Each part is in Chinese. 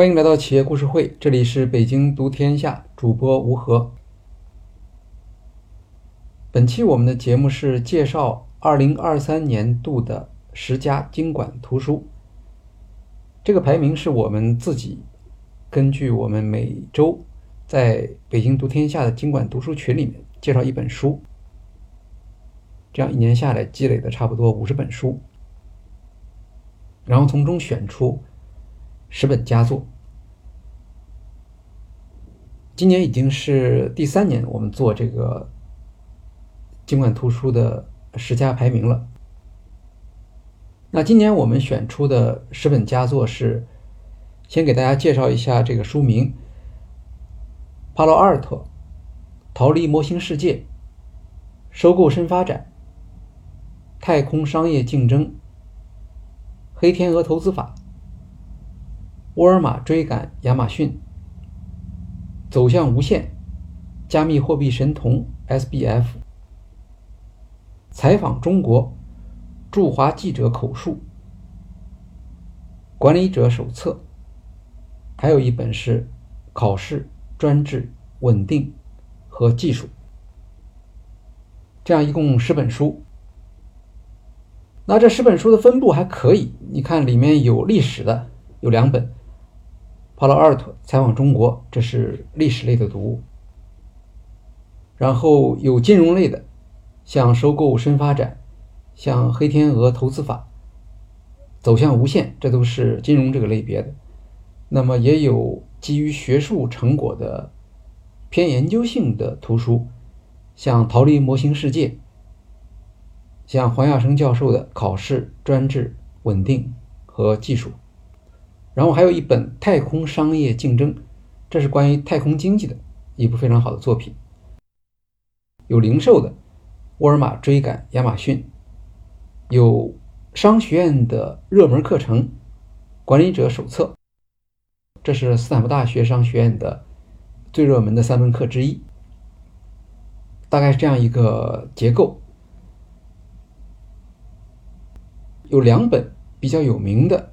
欢迎来到企业故事会，这里是北京读天下主播吴和。本期我们的节目是介绍二零二三年度的十佳经管图书。这个排名是我们自己根据我们每周在北京读天下的经管读书群里面介绍一本书，这样一年下来积累的差不多五十本书，然后从中选出十本佳作。今年已经是第三年，我们做这个。经管图书的十佳排名了。那今年我们选出的十本佳作是，先给大家介绍一下这个书名：《帕洛阿尔特逃离模型世界》、收购深发展、太空商业竞争、黑天鹅投资法、沃尔玛追赶亚马逊、走向无限、加密货币神童 SBF。采访中国驻华记者口述管理者手册，还有一本是考试专制稳定和技术，这样一共十本书。那这十本书的分布还可以，你看里面有历史的，有两本《帕劳阿尔特采访中国》，这是历史类的读物，然后有金融类的。像收购深发展，像黑天鹅投资法，走向无限，这都是金融这个类别的。那么也有基于学术成果的偏研究性的图书，像逃离模型世界，像黄亚生教授的考试专制稳定和技术。然后还有一本太空商业竞争，这是关于太空经济的一部非常好的作品。有零售的。沃尔玛追赶亚马逊，有商学院的热门课程《管理者手册》，这是斯坦福大学商学院的最热门的三门课之一。大概是这样一个结构。有两本比较有名的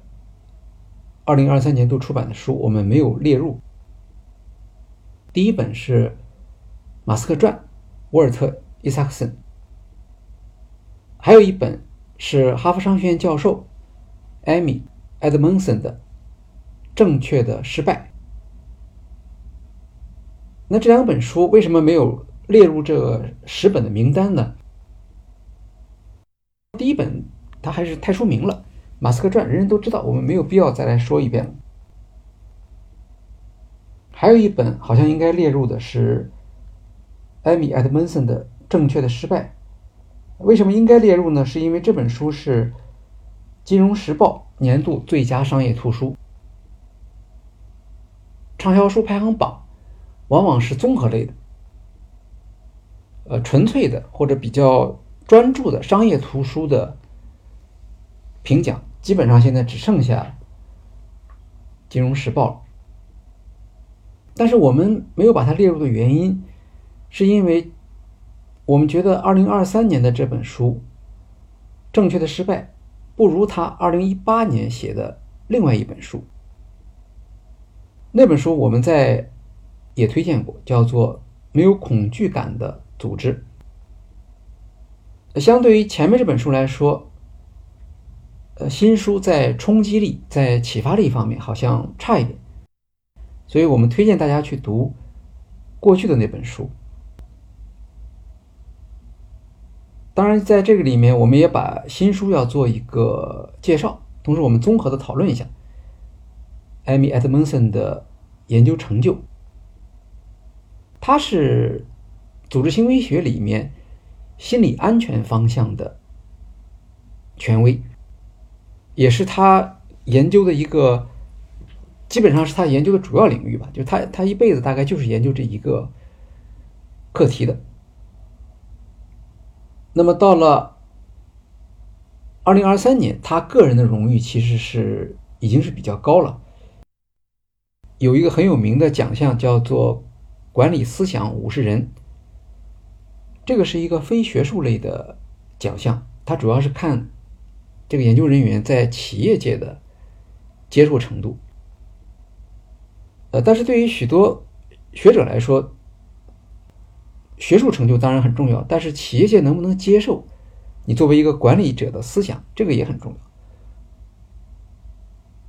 二零二三年度出版的书，我们没有列入。第一本是《马斯克传》，沃尔特·伊萨克森。还有一本是哈佛商学院教授艾米·埃德蒙森的《正确的失败》。那这两本书为什么没有列入这十本的名单呢？第一本它还是太出名了，《马斯克传》人人都知道，我们没有必要再来说一遍了。还有一本好像应该列入的是艾米·埃德蒙森的《正确的失败》。为什么应该列入呢？是因为这本书是《金融时报》年度最佳商业图书，畅销书排行榜往往是综合类的，呃，纯粹的或者比较专注的商业图书的评奖，基本上现在只剩下《金融时报》。但是我们没有把它列入的原因，是因为。我们觉得，二零二三年的这本书《正确的失败》不如他二零一八年写的另外一本书。那本书我们在也推荐过，叫做《没有恐惧感的组织》。相对于前面这本书来说，呃，新书在冲击力、在启发力方面好像差一点，所以我们推荐大家去读过去的那本书。当然，在这个里面，我们也把新书要做一个介绍，同时我们综合的讨论一下艾米·埃德蒙森的研究成就。他是组织行为学里面心理安全方向的权威，也是他研究的一个，基本上是他研究的主要领域吧。就他他一辈子大概就是研究这一个课题的。那么到了二零二三年，他个人的荣誉其实是已经是比较高了。有一个很有名的奖项叫做“管理思想五十人”，这个是一个非学术类的奖项，它主要是看这个研究人员在企业界的接受程度。呃，但是对于许多学者来说，学术成就当然很重要，但是企业界能不能接受你作为一个管理者的思想，这个也很重要。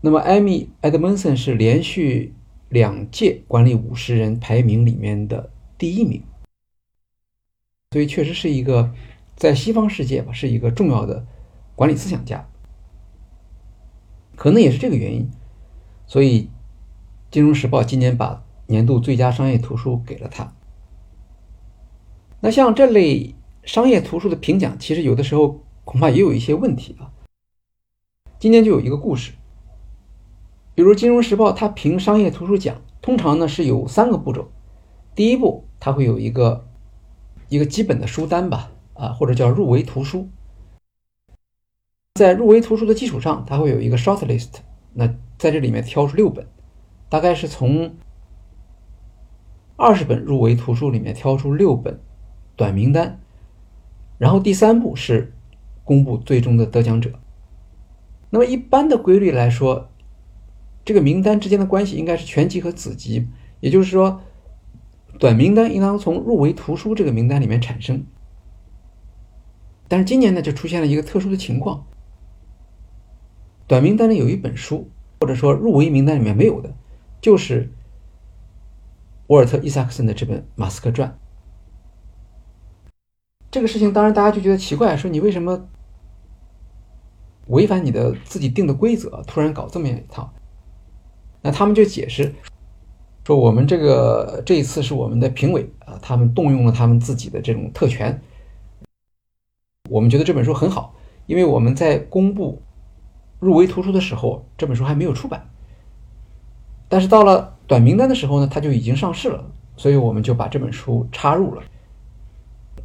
那么，艾米·埃德蒙森是连续两届管理五十人排名里面的第一名，所以确实是一个在西方世界吧，是一个重要的管理思想家。可能也是这个原因，所以《金融时报》今年把年度最佳商业图书给了他。那像这类商业图书的评奖，其实有的时候恐怕也有一些问题啊。今年就有一个故事，比如《金融时报》它评商业图书奖，通常呢是有三个步骤。第一步，它会有一个一个基本的书单吧，啊，或者叫入围图书。在入围图书的基础上，它会有一个 short list。那在这里面挑出六本，大概是从二十本入围图书里面挑出六本短名单。然后第三步是公布最终的得奖者。那么一般的规律来说，这个名单之间的关系应该是全集和子集，也就是说，短名单应当从入围图书这个名单里面产生。但是今年呢，就出现了一个特殊的情况。短名单里有一本书，或者说入围名单里面没有的，就是沃尔特·伊萨克森的这本《马斯克传》。这个事情当然大家就觉得奇怪，说你为什么违反你的自己定的规则，突然搞这么一套？那他们就解释说，我们这个这一次是我们的评委啊，他们动用了他们自己的这种特权，我们觉得这本书很好，因为我们在公布。入围图书的时候，这本书还没有出版，但是到了短名单的时候呢，它就已经上市了，所以我们就把这本书插入了。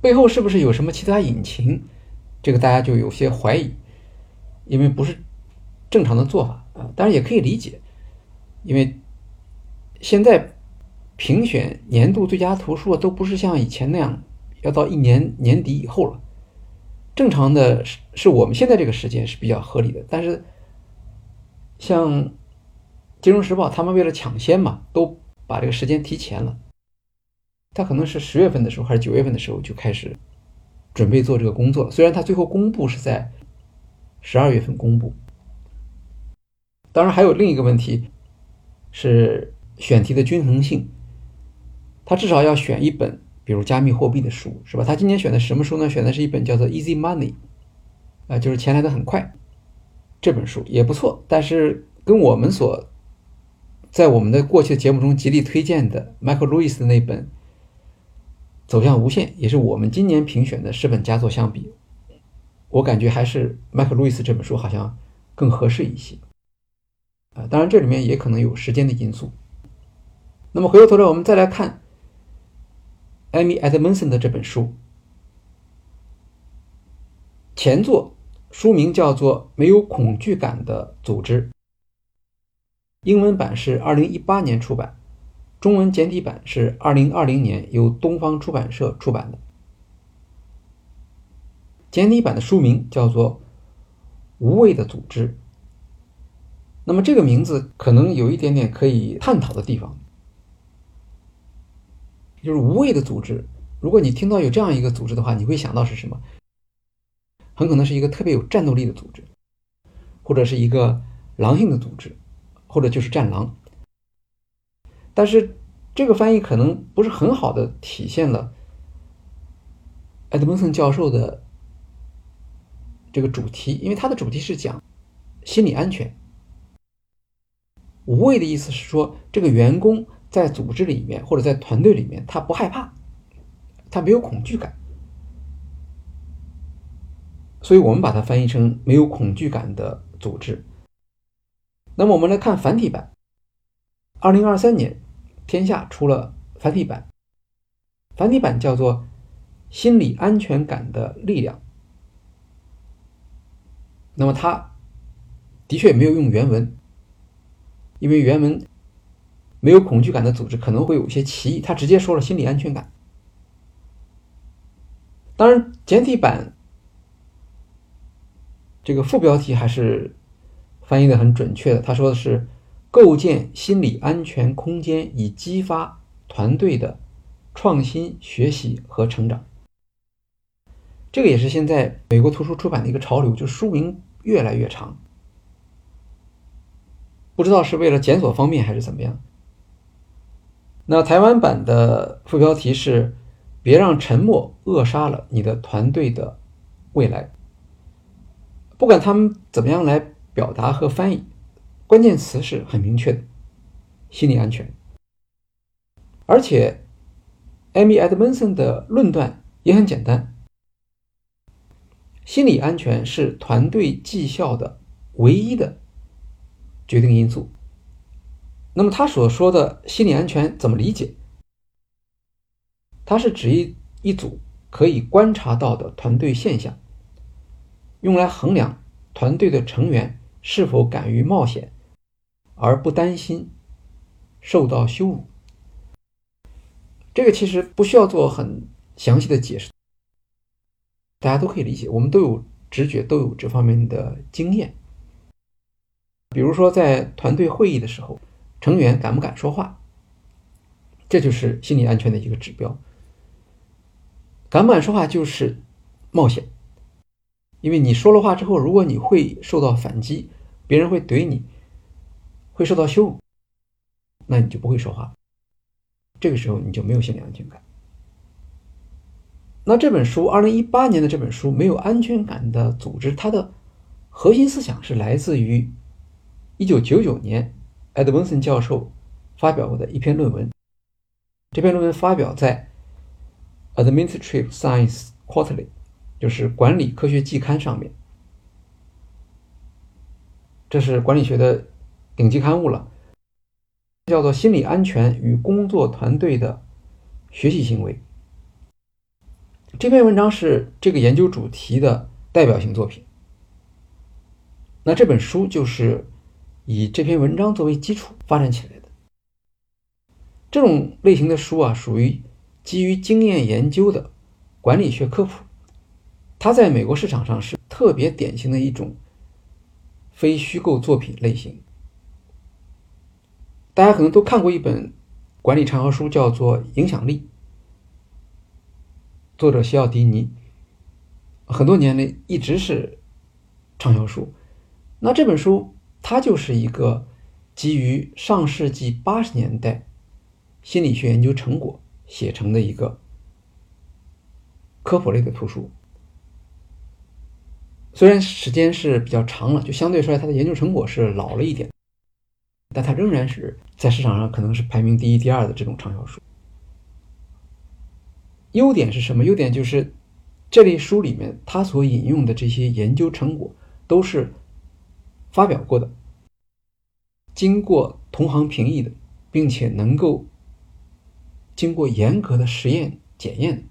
背后是不是有什么其他隐情？这个大家就有些怀疑，因为不是正常的做法啊。当然也可以理解，因为现在评选年度最佳图书都不是像以前那样要到一年年底以后了。正常的是，是我们现在这个时间是比较合理的。但是，像《金融时报》他们为了抢先嘛，都把这个时间提前了。他可能是十月份的时候，还是九月份的时候就开始准备做这个工作了。虽然他最后公布是在十二月份公布。当然，还有另一个问题是选题的均衡性，他至少要选一本。比如加密货币的书是吧？他今年选的什么书呢？选的是一本叫做《Easy Money》，啊，就是钱来的很快。这本书也不错，但是跟我们所在我们的过去的节目中极力推荐的 Michael Lewis 的那本《走向无限》，也是我们今年评选的十本佳作相比，我感觉还是 Michael Lewis 这本书好像更合适一些。啊，当然这里面也可能有时间的因素。那么回过头来，我们再来看。艾米·埃德蒙森的这本书，前作书名叫做《没有恐惧感的组织》，英文版是二零一八年出版，中文简体版是二零二零年由东方出版社出版的。简体版的书名叫做《无畏的组织》。那么这个名字可能有一点点可以探讨的地方。就是无畏的组织。如果你听到有这样一个组织的话，你会想到是什么？很可能是一个特别有战斗力的组织，或者是一个狼性的组织，或者就是战狼。但是这个翻译可能不是很好的体现了埃德蒙森教授的这个主题，因为他的主题是讲心理安全。无畏的意思是说，这个员工。在组织里面或者在团队里面，他不害怕，他没有恐惧感，所以我们把它翻译成没有恐惧感的组织。那么我们来看繁体版，二零二三年天下出了繁体版，繁体版叫做心理安全感的力量。那么他的确没有用原文，因为原文。没有恐惧感的组织可能会有一些歧义，他直接说了心理安全感。当然，简体版这个副标题还是翻译的很准确的，他说的是构建心理安全空间，以激发团队的创新、学习和成长。这个也是现在美国图书出版的一个潮流，就书名越来越长，不知道是为了检索方便还是怎么样。那台湾版的副标题是“别让沉默扼杀了你的团队的未来”。不管他们怎么样来表达和翻译，关键词是很明确的：心理安全。而且，Amy Edmondson 的论断也很简单：心理安全是团队绩效的唯一的决定因素。那么，他所说的心理安全怎么理解？它是指一一组可以观察到的团队现象。用来衡量团队的成员是否敢于冒险，而不担心受到羞辱。这个其实不需要做很详细的解释，大家都可以理解。我们都有直觉，都有这方面的经验。比如说，在团队会议的时候，成员敢不敢说话，这就是心理安全的一个指标。敢不敢说话就是冒险。因为你说了话之后，如果你会受到反击，别人会怼你，会受到羞辱，那你就不会说话。这个时候你就没有心理安全感。那这本书，二零一八年的这本书《没有安全感的组织》，它的核心思想是来自于一九九九年艾德文森教授发表过的一篇论文。这篇论文发表在《Administrative Science Quarterly》。就是管理科学季刊上面，这是管理学的顶级刊物了，叫做《心理安全与工作团队的学习行为》。这篇文章是这个研究主题的代表性作品。那这本书就是以这篇文章作为基础发展起来的。这种类型的书啊，属于基于经验研究的管理学科普。它在美国市场上是特别典型的一种非虚构作品类型。大家可能都看过一本管理畅销书，叫做《影响力》，作者西奥迪尼，很多年来一直是畅销书。那这本书它就是一个基于上世纪八十年代心理学研究成果写成的一个科普类的图书。虽然时间是比较长了，就相对说来，它的研究成果是老了一点，但它仍然是在市场上可能是排名第一、第二的这种畅销书。优点是什么？优点就是这类书里面它所引用的这些研究成果都是发表过的，经过同行评议的，并且能够经过严格的实验检验的。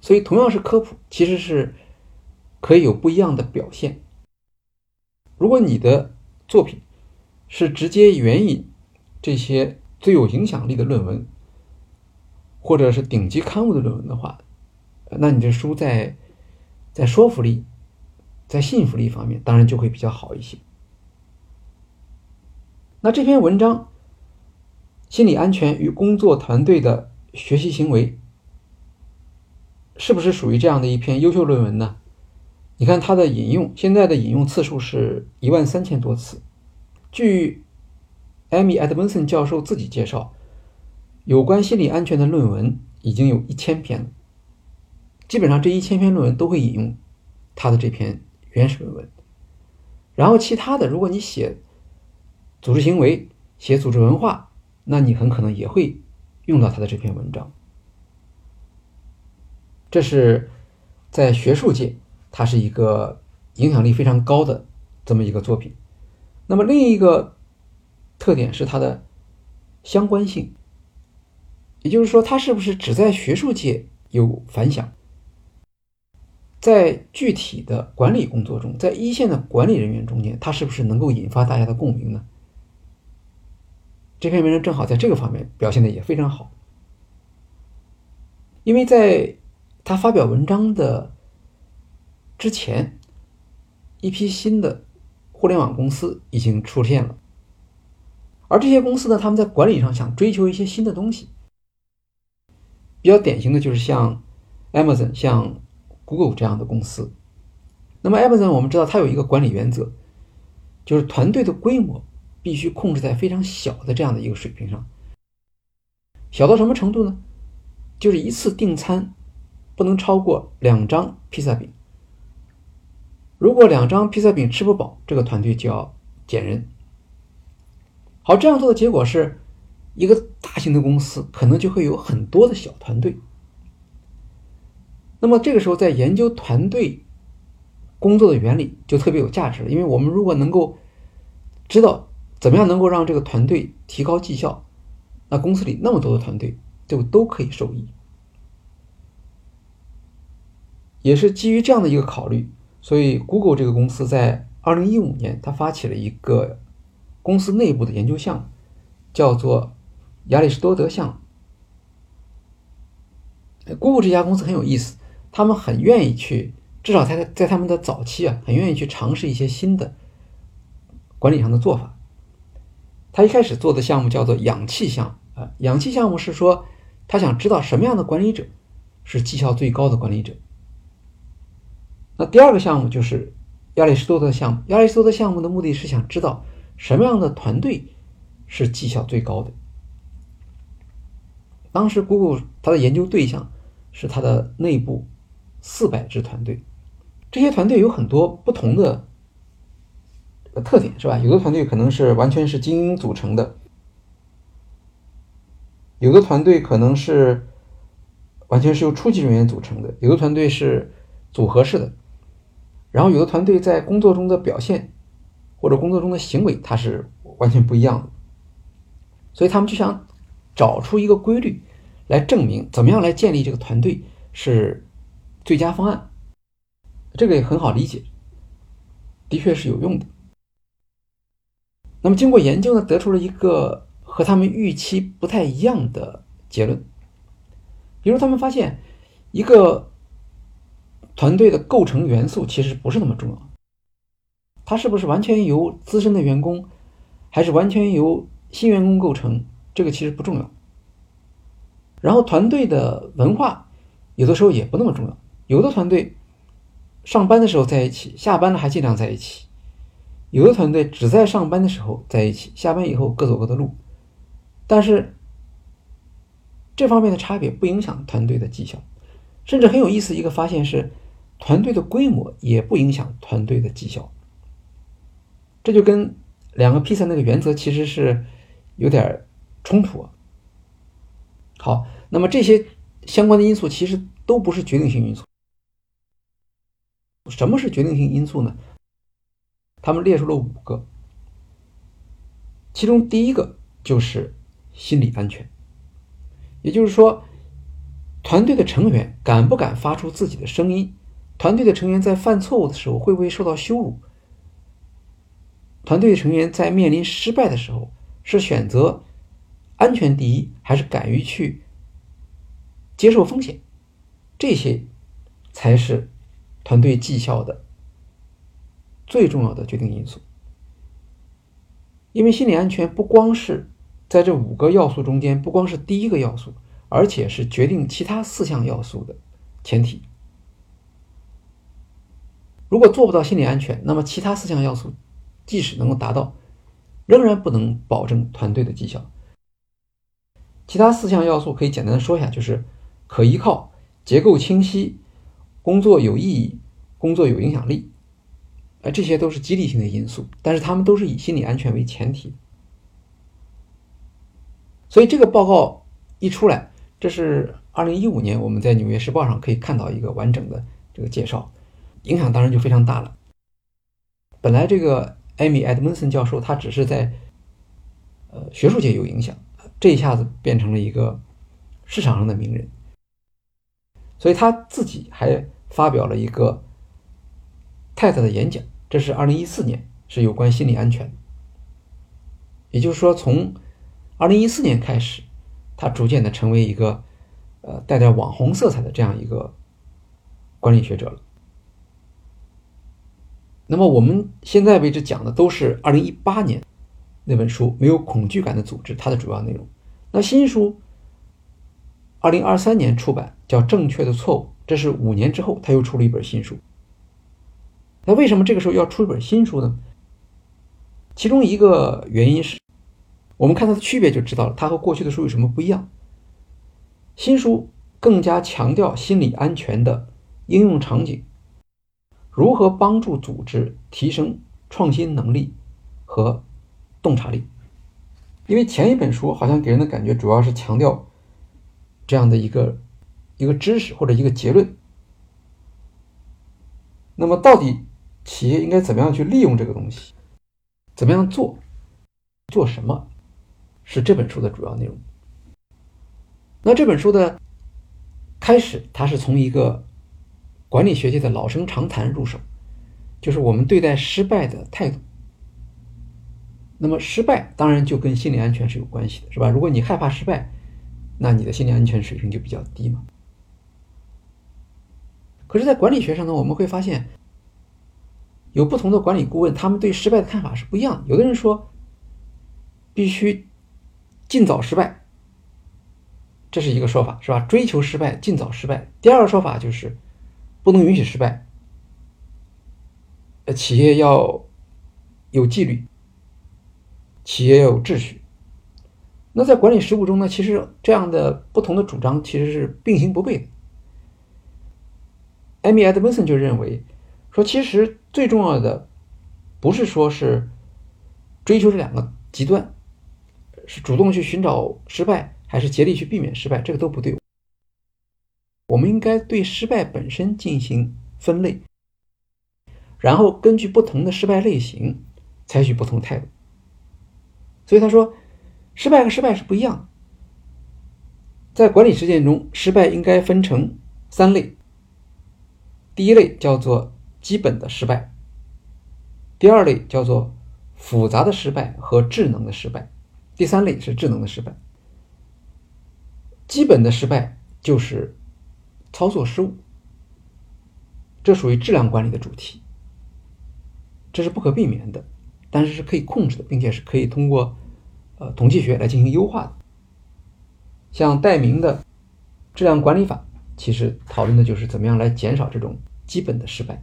所以，同样是科普，其实是可以有不一样的表现。如果你的作品是直接援引这些最有影响力的论文，或者是顶级刊物的论文的话，那你这书在在说服力、在信服力方面，当然就会比较好一些。那这篇文章《心理安全与工作团队的学习行为》。是不是属于这样的一篇优秀论文呢？你看它的引用，现在的引用次数是一万三千多次。据艾米·埃德文森教授自己介绍，有关心理安全的论文已经有一千篇了。基本上这一千篇论文都会引用他的这篇原始论文。然后其他的，如果你写组织行为、写组织文化，那你很可能也会用到他的这篇文章。这是在学术界，它是一个影响力非常高的这么一个作品。那么另一个特点是它的相关性，也就是说，它是不是只在学术界有反响，在具体的管理工作中，在一线的管理人员中间，它是不是能够引发大家的共鸣呢？这篇文章正好在这个方面表现的也非常好，因为在。他发表文章的之前，一批新的互联网公司已经出现了，而这些公司呢，他们在管理上想追求一些新的东西。比较典型的就是像 Amazon、像 Google 这样的公司。那么 Amazon 我们知道它有一个管理原则，就是团队的规模必须控制在非常小的这样的一个水平上。小到什么程度呢？就是一次订餐不能超过两张披萨饼。如果两张披萨饼吃不饱，这个团队就要减人。好，这样做的结果是。一个大型的公司可能就会有很多的小团队，那么这个时候在研究团队工作的原理就特别有价值了，因为我们如果能够知道怎么样能够让这个团队提高绩效，那公司里那么多的团队就都可以受益。也是基于这样的一个考虑，所以 Google 这个公司在二零一五年，它发起了一个公司内部的研究项目，叫做。亚里士多德项目，Google 这家公司很有意思，他们很愿意去，至少在在他们的早期啊，很愿意去尝试一些新的管理上的做法。他一开始做的项目叫做氧气项目啊，氧气项目是说他想知道什么样的管理者是绩效最高的管理者。那第二个项目就是亚里士多德项目，亚里士多德项目的目的是想知道什么样的团队是绩效最高的。当时，Google 它的研究对象是它的内部四百支团队，这些团队有很多不同的特点，是吧？有的团队可能是完全是精英组成的，有的团队可能是完全是由初级人员组成的，有的团队是组合式的，然后有的团队在工作中的表现或者工作中的行为，它是完全不一样的，所以他们就想。找出一个规律来证明怎么样来建立这个团队是最佳方案，这个也很好理解，的确是有用的。那么经过研究呢，得出了一个和他们预期不太一样的结论。比如他们发现，一个团队的构成元素其实不是那么重要，它是不是完全由资深的员工，还是完全由新员工构成？这个其实不重要，然后团队的文化有的时候也不那么重要。有的团队上班的时候在一起，下班了还尽量在一起；有的团队只在上班的时候在一起，下班以后各走各的路。但是这方面的差别不影响团队的绩效，甚至很有意思一个发现是，团队的规模也不影响团队的绩效。这就跟两个披萨那个原则其实是有点。冲突啊！好，那么这些相关的因素其实都不是决定性因素。什么是决定性因素呢？他们列出了五个，其中第一个就是心理安全，也就是说，团队的成员敢不敢发出自己的声音？团队的成员在犯错误的时候会不会受到羞辱？团队成员在面临失败的时候是选择？安全第一，还是敢于去接受风险，这些才是团队绩效的最重要的决定因素。因为心理安全不光是在这五个要素中间，不光是第一个要素，而且是决定其他四项要素的前提。如果做不到心理安全，那么其他四项要素即使能够达到，仍然不能保证团队的绩效。其他四项要素可以简单的说一下，就是可依靠、结构清晰、工作有意义、工作有影响力，呃，这些都是激励性的因素，但是他们都是以心理安全为前提。所以这个报告一出来，这是二零一五年我们在《纽约时报》上可以看到一个完整的这个介绍，影响当然就非常大了。本来这个艾米·埃德蒙森教授他只是在呃学术界有影响。这一下子变成了一个市场上的名人，所以他自己还发表了一个太太的演讲，这是二零一四年，是有关心理安全。也就是说，从二零一四年开始，他逐渐的成为一个呃带点网红色彩的这样一个管理学者了。那么我们现在为止讲的都是二零一八年那本书《没有恐惧感的组织》它的主要内容。那新书二零二三年出版，叫《正确的错误》，这是五年之后他又出了一本新书。那为什么这个时候要出一本新书呢？其中一个原因是，我们看它的区别就知道了，它和过去的书有什么不一样。新书更加强调心理安全的应用场景，如何帮助组织提升创新能力和洞察力。因为前一本书好像给人的感觉主要是强调这样的一个一个知识或者一个结论。那么到底？企业应该怎么样去利用这个东西？怎么样做？做什么？是这本书的主要内容。那这本书的开始，它是从一个管理学界的老生常谈入手，就是我们对待失败的态度。那么失败当然就跟心理安全是有关系的，是吧？如果你害怕失败，那你的心理安全水平就比较低嘛。可是，在管理学上呢，我们会发现。有不同的管理顾问，他们对失败的看法是不一样的。有的人说，必须尽早失败，这是一个说法，是吧？追求失败，尽早失败。第二个说法就是不能允许失败，呃，企业要有纪律，企业要有秩序。那在管理实务中呢，其实这样的不同的主张其实是并行不悖的。艾米·埃德温森就认为。说，其实最重要的不是说是追求这两个极端，是主动去寻找失败，还是竭力去避免失败，这个都不对。我们应该对失败本身进行分类，然后根据不同的失败类型采取不同态度。所以他说，失败和失败是不一样的。在管理实践中，失败应该分成三类。第一类叫做。基本的失败。第二类叫做复杂的失败和智能的失败。第三类是智能的失败。基本的失败就是操作失误，这属于质量管理的主题，这是不可避免的，但是是可以控制的，并且是可以通过呃统计学来进行优化的。像戴明的质量管理法，其实讨论的就是怎么样来减少这种基本的失败。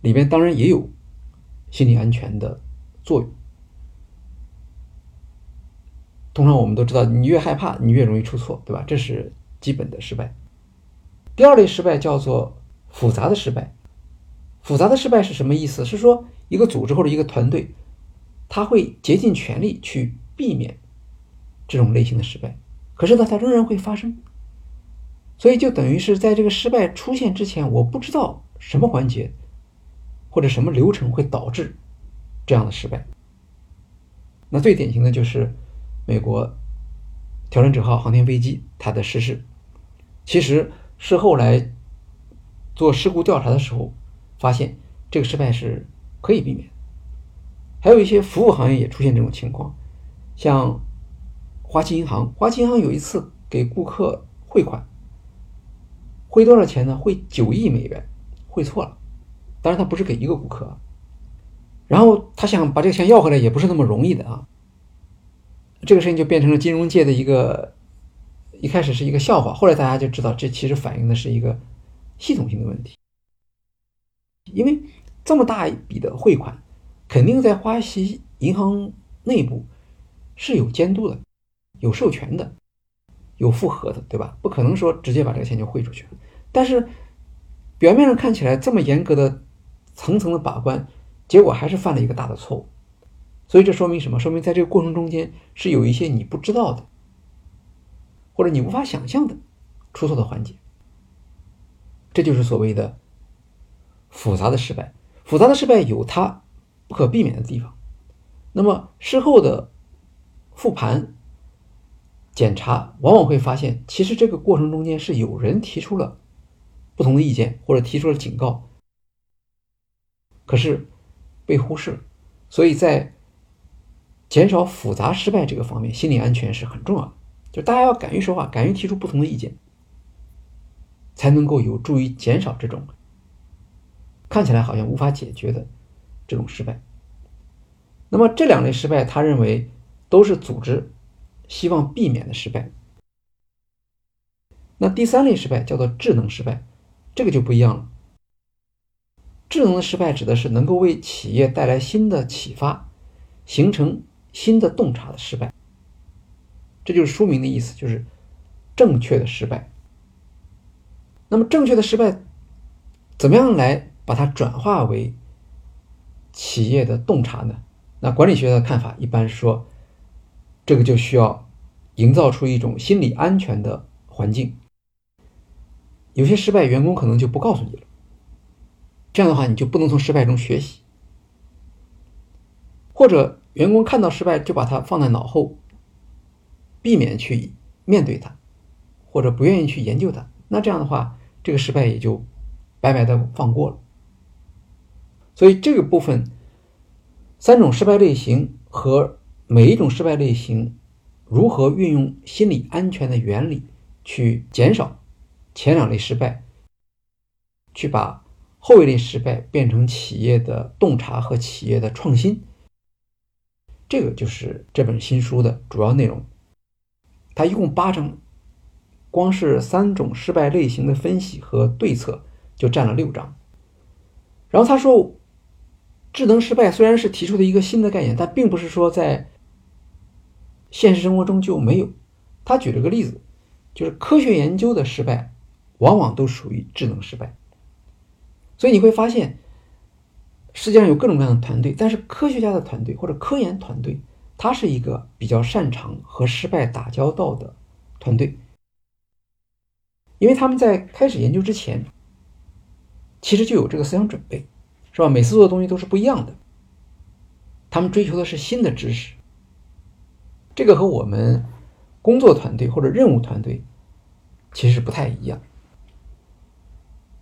里边当然也有心理安全的作用。通常我们都知道，你越害怕，你越容易出错，对吧？这是基本的失败。第二类失败叫做复杂的失败。复杂的失败是什么意思？是说一个组织或者一个团队，他会竭尽全力去避免这种类型的失败，可是呢，它仍然会发生。所以就等于是在这个失败出现之前，我不知道什么环节。或者什么流程会导致这样的失败？那最典型的就是美国挑战者号航天飞机它的失事。其实事后来做事故调查的时候，发现这个失败是可以避免。还有一些服务行业也出现这种情况，像花旗银行，花旗银行有一次给顾客汇款，汇多少钱呢？汇九亿美元，汇错了。当然，他不是给一个顾客，然后他想把这个钱要回来，也不是那么容易的啊。这个事情就变成了金融界的一个，一开始是一个笑话，后来大家就知道，这其实反映的是一个系统性的问题。因为这么大一笔的汇款，肯定在花旗银行内部是有监督的、有授权的、有复核的，对吧？不可能说直接把这个钱就汇出去。但是表面上看起来这么严格的。层层的把关，结果还是犯了一个大的错误。所以这说明什么？说明在这个过程中间是有一些你不知道的，或者你无法想象的出错的环节。这就是所谓的复杂的失败。复杂的失败有它不可避免的地方。那么事后的复盘检查，往往会发现，其实这个过程中间是有人提出了不同的意见，或者提出了警告。可是被忽视了，所以在减少复杂失败这个方面，心理安全是很重要的。就大家要敢于说话，敢于提出不同的意见，才能够有助于减少这种看起来好像无法解决的这种失败。那么这两类失败，他认为都是组织希望避免的失败。那第三类失败叫做智能失败，这个就不一样了。智能的失败指的是能够为企业带来新的启发、形成新的洞察的失败。这就是书名的意思，就是正确的失败。那么正确的失败，怎么样来把它转化为企业的洞察呢？那管理学的看法一般说，这个就需要营造出一种心理安全的环境。有些失败，员工可能就不告诉你了。这样的话，你就不能从失败中学习，或者员工看到失败就把它放在脑后，避免去面对它，或者不愿意去研究它。那这样的话，这个失败也就白白的放过了。所以这个部分，三种失败类型和每一种失败类型如何运用心理安全的原理去减少。前两类失败，去把后一类失败变成企业的洞察和企业的创新，这个就是这本新书的主要内容。它一共八章，光是三种失败类型的分析和对策就占了六章。然后他说，智能失败虽然是提出的一个新的概念，但并不是说在现实生活中就没有。他举了个例子，就是科学研究的失败。往往都属于智能失败，所以你会发现，世界上有各种各样的团队，但是科学家的团队或者科研团队，它是一个比较擅长和失败打交道的团队，因为他们在开始研究之前，其实就有这个思想准备，是吧？每次做的东西都是不一样的，他们追求的是新的知识，这个和我们工作团队或者任务团队其实不太一样。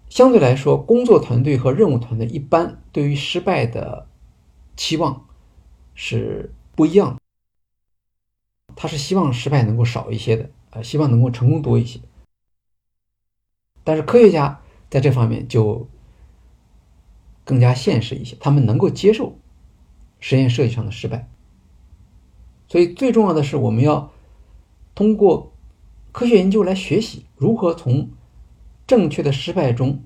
相对来说，工作团队和任务团队一般对于失败的期望是不一样的。他是希望失败能够少一些的，呃，希望能够成功多一些。但是科学家在这方面就更加现实一些，他们能够接受实验设计上的失败。所以最重要的是，我们要通过科学研究来学习如何从。正确的失败中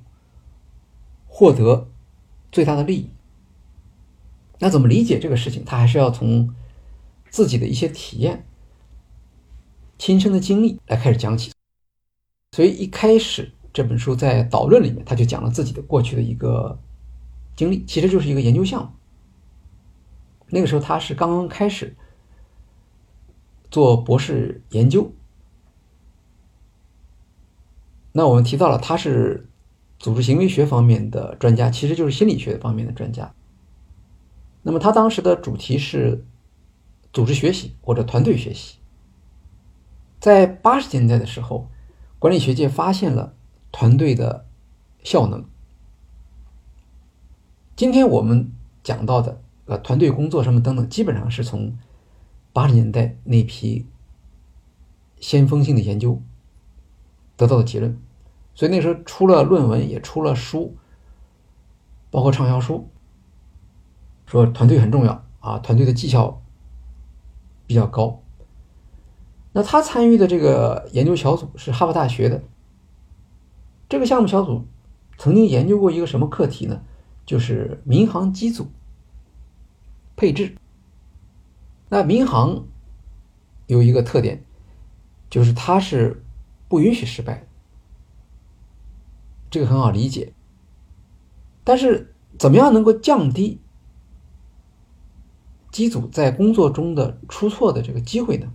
获得最大的利益，那怎么理解这个事情？他还是要从自己的一些体验、亲身的经历来开始讲起。所以一开始这本书在导论里面，他就讲了自己的过去的一个经历，其实就是一个研究项目。那个时候他是刚刚开始做博士研究。那我们提到了他是组织行为学方面的专家，其实就是心理学方面的专家。那么他当时的主题是组织学习或者团队学习。在八十年代的时候，管理学界发现了团队的效能。今天我们讲到的呃团队工作什么等等，基本上是从八十年代那批先锋性的研究得到的结论。所以那时候出了论文，也出了书，包括畅销书，说团队很重要啊，团队的绩效比较高。那他参与的这个研究小组是哈佛大学的，这个项目小组曾经研究过一个什么课题呢？就是民航机组配置。那民航有一个特点，就是它是不允许失败。这个很好理解，但是怎么样能够降低机组在工作中的出错的这个机会呢？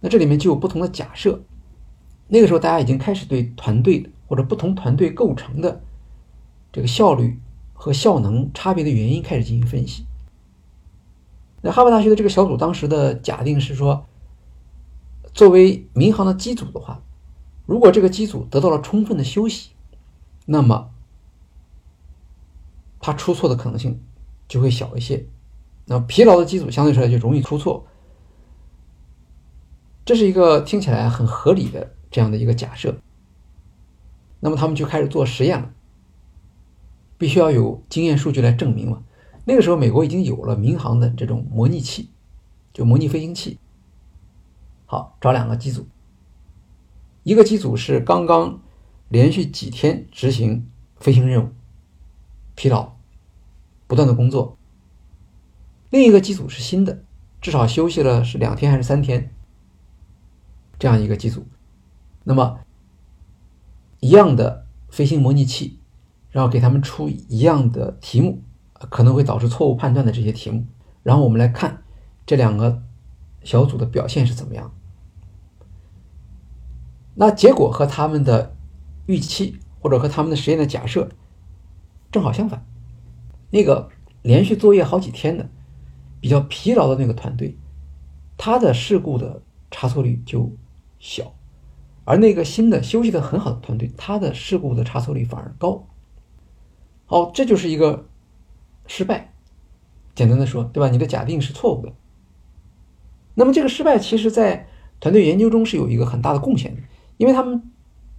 那这里面就有不同的假设。那个时候，大家已经开始对团队或者不同团队构成的这个效率和效能差别的原因开始进行分析。那哈佛大学的这个小组当时的假定是说，作为民航的机组的话。如果这个机组得到了充分的休息，那么它出错的可能性就会小一些。那疲劳的机组相对来就容易出错。这是一个听起来很合理的这样的一个假设。那么他们就开始做实验了。必须要有经验数据来证明嘛。那个时候，美国已经有了民航的这种模拟器，就模拟飞行器。好，找两个机组，一个机组是刚刚连续几天执行飞行任务，疲劳，不断的工作；另一个机组是新的，至少休息了是两天还是三天，这样一个机组。那么，一样的飞行模拟器，然后给他们出一样的题目，可能会导致错误判断的这些题目，然后我们来看这两个小组的表现是怎么样。那结果和他们的预期或者和他们的实验的假设正好相反。那个连续作业好几天的、比较疲劳的那个团队，他的事故的差错率就小，而那个新的休息的很好的团队，他的事故的差错率反而高。哦，这就是一个失败。简单的说，对吧？你的假定是错误的。那么这个失败，其实在团队研究中是有一个很大的贡献的。因为他们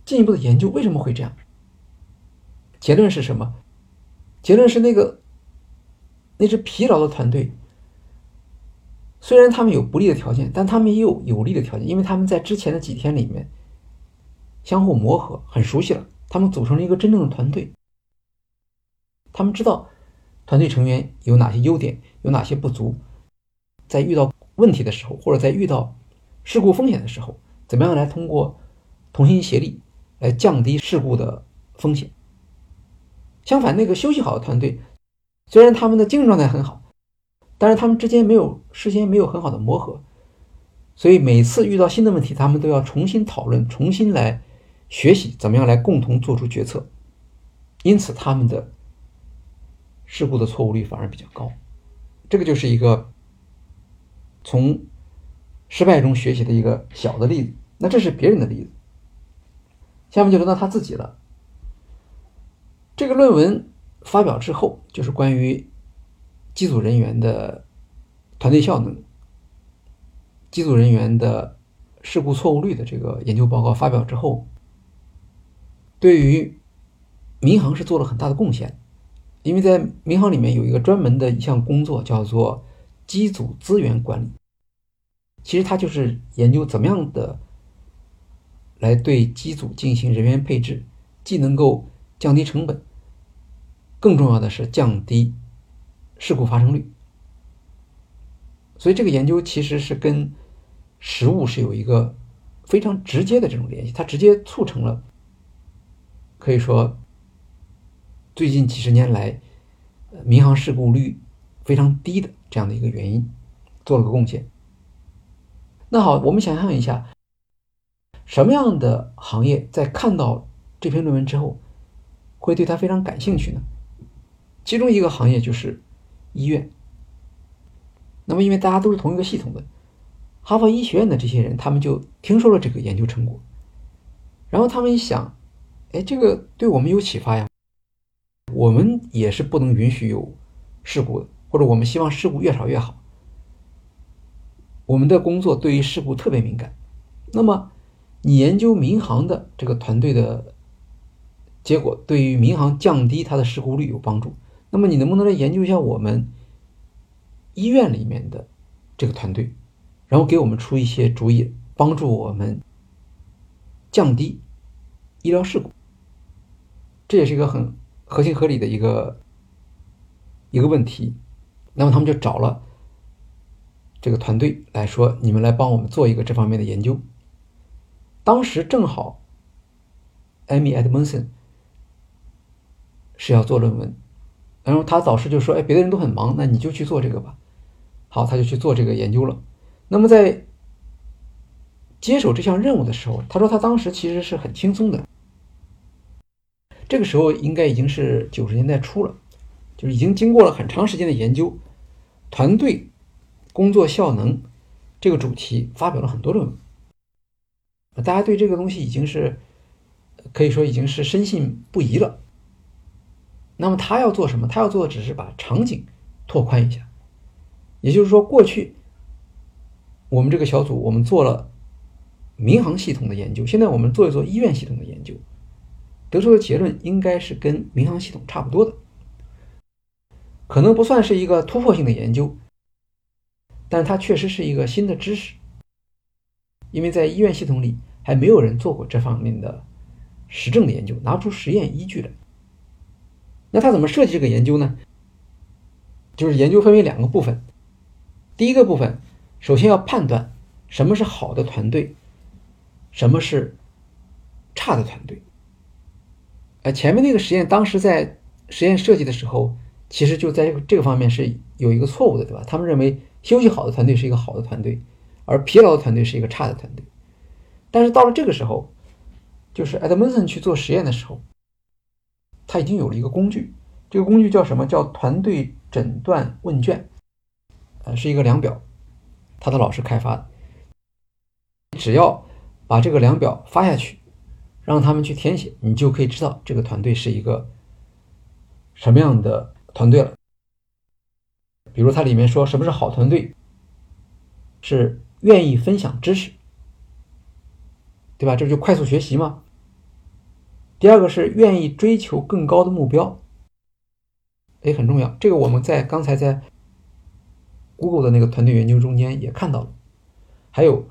进一步的研究为什么会这样？结论是什么？结论是那个那支疲劳的团队，虽然他们有不利的条件，但他们也有有利的条件，因为他们在之前的几天里面相互磨合，很熟悉了，他们组成了一个真正的团队。他们知道团队成员有哪些优点，有哪些不足，在遇到问题的时候，或者在遇到事故风险的时候，怎么样来通过。同心协力来降低事故的风险。相反，那个休息好的团队，虽然他们的精神状态很好，但是他们之间没有事先没有很好的磨合，所以每次遇到新的问题，他们都要重新讨论，重新来学习怎么样来共同做出决策。因此，他们的事故的错误率反而比较高。这个就是一个从失败中学习的一个小的例子。那这是别人的例子。下面就轮到他自己了。这个论文发表之后，就是关于机组人员的团队效能、机组人员的事故错误率的这个研究报告发表之后，对于民航是做了很大的贡献。因为在民航里面有一个专门的一项工作叫做机组资源管理，其实它就是研究怎么样的。来对机组进行人员配置，既能够降低成本，更重要的是降低事故发生率。所以这个研究其实是跟实物是有一个非常直接的这种联系，它直接促成了可以说最近几十年来民航事故率非常低的这样的一个原因，做了个贡献。那好，我们想象一下。什么样的行业在看到这篇论文之后，会对他非常感兴趣呢？其中一个行业就是医院。那么，因为大家都是同一个系统的，哈佛医学院的这些人，他们就听说了这个研究成果，然后他们一想，哎，这个对我们有启发呀。我们也是不能允许有事故的，或者我们希望事故越少越好。我们的工作对于事故特别敏感，那么。你研究民航的这个团队的结果，对于民航降低它的事故率有帮助。那么，你能不能来研究一下我们医院里面的这个团队，然后给我们出一些主意，帮助我们降低医疗事故？这也是一个很合情合理的一个一个问题。那么，他们就找了这个团队来说：“你们来帮我们做一个这方面的研究。”当时正好，艾米·埃德蒙森是要做论文，然后他导师就说：“哎，别的人都很忙，那你就去做这个吧。”好，他就去做这个研究了。那么在接手这项任务的时候，他说他当时其实是很轻松的。这个时候应该已经是九十年代初了，就是已经经过了很长时间的研究，团队工作效能这个主题发表了很多论文。大家对这个东西已经是可以说已经是深信不疑了。那么他要做什么？他要做的只是把场景拓宽一下。也就是说，过去我们这个小组我们做了民航系统的研究，现在我们做一做医院系统的研究，得出的结论应该是跟民航系统差不多的。可能不算是一个突破性的研究，但它确实是一个新的知识，因为在医院系统里还没有人做过这方面的实证的研究，拿出实验依据来。那他怎么设计这个研究呢？就是研究分为两个部分，第一个部分，首先要判断什么是好的团队，什么是差的团队。呃，前面那个实验当时在实验设计的时候，其实就在这个方面是有一个错误的，对吧？他们认为休息好的团队是一个好的团队，而疲劳的团队是一个差的团队。但是到了这个时候，就是 Edmondson 去做实验的时候。他已经有了一个工具，这个工具叫什么？叫团队诊断问卷，呃，是一个量表，他的老师开发的。只要把这个量表发下去，让他们去填写，你就可以知道这个团队是一个什么样的团队了。比如它里面说什么是好团队，是愿意分享知识，对吧？这就快速学习吗？第二个是愿意追求更高的目标，也很重要。这个我们在刚才在 Google 的那个团队研究中间也看到了。还有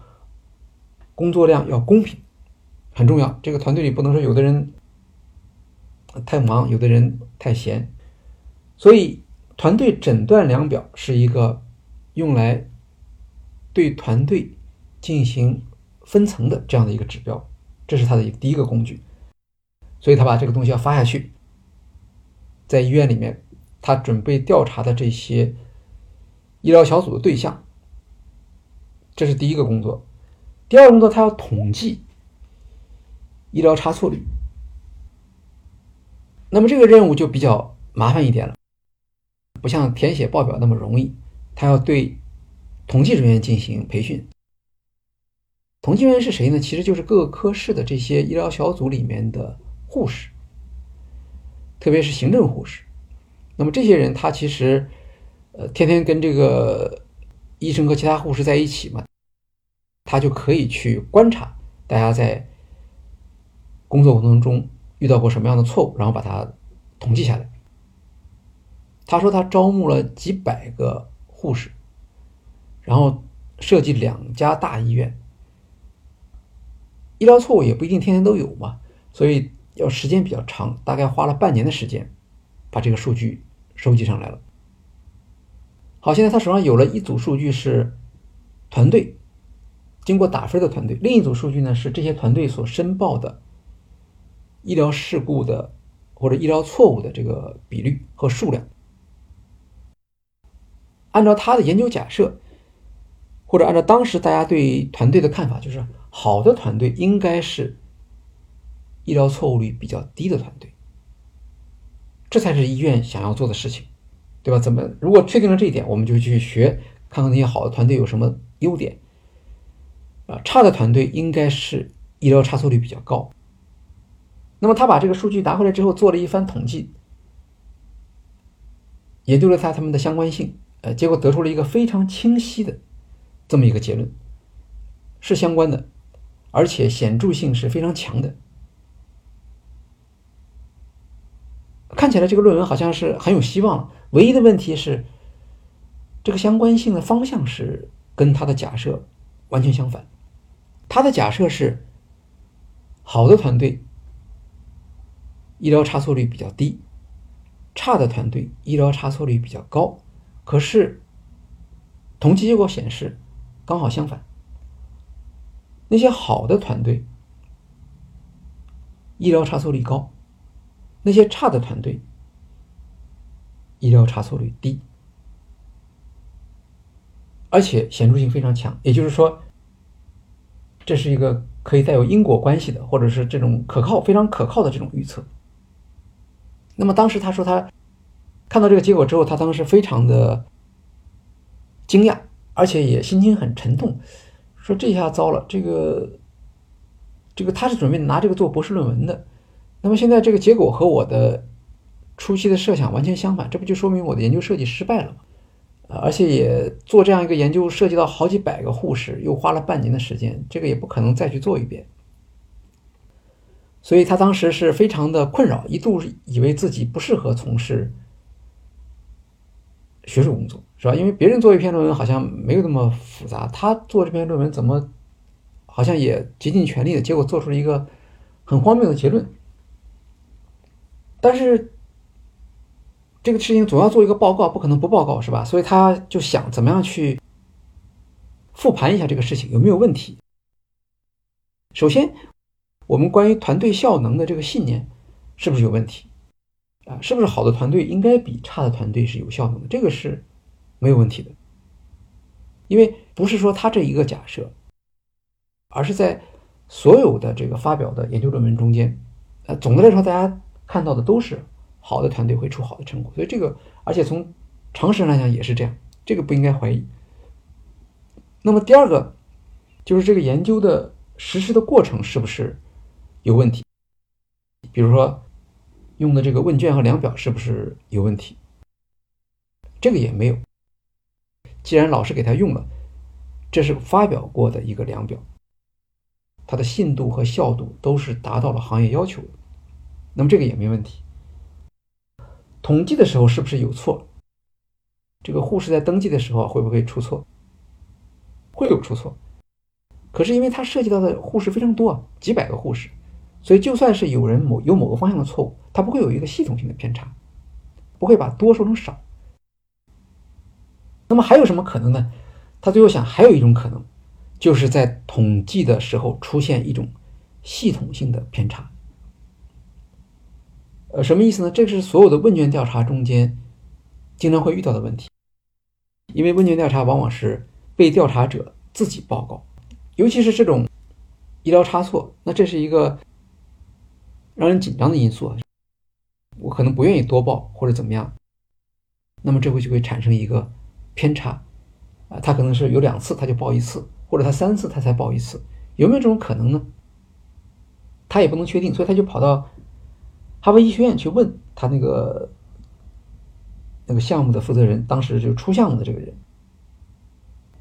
工作量要公平，很重要。这个团队里不能说有的人太忙，有的人太闲。所以团队诊断量表是一个用来对团队进行分层的这样的一个指标，这是它的第一个工具。所以他把这个东西要发下去，在医院里面，他准备调查的这些医疗小组的对象，这是第一个工作。第二个工作，他要统计医疗差错率。那么这个任务就比较麻烦一点了，不像填写报表那么容易。他要对统计人员进行培训。统计人员是谁呢？其实就是各个科室的这些医疗小组里面的。护士，特别是行政护士，那么这些人他其实，呃，天天跟这个医生和其他护士在一起嘛，他就可以去观察大家在工作过程中遇到过什么样的错误，然后把它统计下来。他说他招募了几百个护士，然后设计两家大医院，医疗错误也不一定天天都有嘛，所以。要时间比较长，大概花了半年的时间，把这个数据收集上来了。好，现在他手上有了一组数据是团队经过打分的团队，另一组数据呢是这些团队所申报的医疗事故的或者医疗错误的这个比率和数量。按照他的研究假设，或者按照当时大家对团队的看法，就是好的团队应该是。医疗错误率比较低的团队，这才是医院想要做的事情，对吧？怎么如果确定了这一点，我们就去学，看看那些好的团队有什么优点。啊，差的团队应该是医疗差错率比较高。那么他把这个数据拿回来之后，做了一番统计，研究了他他们的相关性，呃，结果得出了一个非常清晰的这么一个结论，是相关的，而且显著性是非常强的。看起来这个论文好像是很有希望了。唯一的问题是，这个相关性的方向是跟他的假设完全相反。他的假设是，好的团队医疗差错率比较低，差的团队医疗差错率比较高。可是统计结果显示，刚好相反。那些好的团队医疗差错率高。那些差的团队，医疗差错率低，而且显著性非常强。也就是说，这是一个可以带有因果关系的，或者是这种可靠、非常可靠的这种预测。那么当时他说他看到这个结果之后，他当时非常的惊讶，而且也心情很沉痛，说这下糟了，这个这个他是准备拿这个做博士论文的。那么现在这个结果和我的初期的设想完全相反，这不就说明我的研究设计失败了吗？而且也做这样一个研究，涉及到好几百个护士，又花了半年的时间，这个也不可能再去做一遍。所以他当时是非常的困扰，一度以为自己不适合从事学术工作，是吧？因为别人做一篇论文好像没有那么复杂，他做这篇论文怎么好像也竭尽全力的，结果做出了一个很荒谬的结论。但是这个事情总要做一个报告，不可能不报告，是吧？所以他就想怎么样去复盘一下这个事情有没有问题。首先，我们关于团队效能的这个信念是不是有问题？啊，是不是好的团队应该比差的团队是有效能的？这个是没有问题的，因为不是说他这一个假设，而是在所有的这个发表的研究论文中间，呃，总的来说，大家看到的都是好的团队会出好的成果，所以这个，而且从常识上来讲也是这样，这个不应该怀疑。那么第二个就是这个研究的实施的过程是不是有问题？比如说。用的这个问卷和量表是不是有问题？这个也没有。既然老师给他用了，这是发表过的一个量表，它的信度和效度都是达到了行业要求，那么这个也没问题。统计的时候是不是有错？这个护士在登记的时候会不会出错？会有出错。可是因为它涉及到的护士非常多，几百个护士。所以，就算是有人某有某个方向的错误，他不会有一个系统性的偏差，不会把多说成少。那么还有什么可能呢？他最后想，还有一种可能，就是在统计的时候出现一种系统性的偏差。呃，什么意思呢？这是所有的问卷调查中间经常会遇到的问题，因为问卷调查往往是被调查者自己报告，尤其是这种医疗差错，那这是一个。让人紧张的因素，我可能不愿意多报或者怎么样，那么这会就会产生一个偏差啊，他可能是有两次他就报一次，或者他三次他才报一次，有没有这种可能呢？他也不能确定，所以他就跑到哈佛医学院去问他那个那个项目的负责人，当时就出项目的这个人，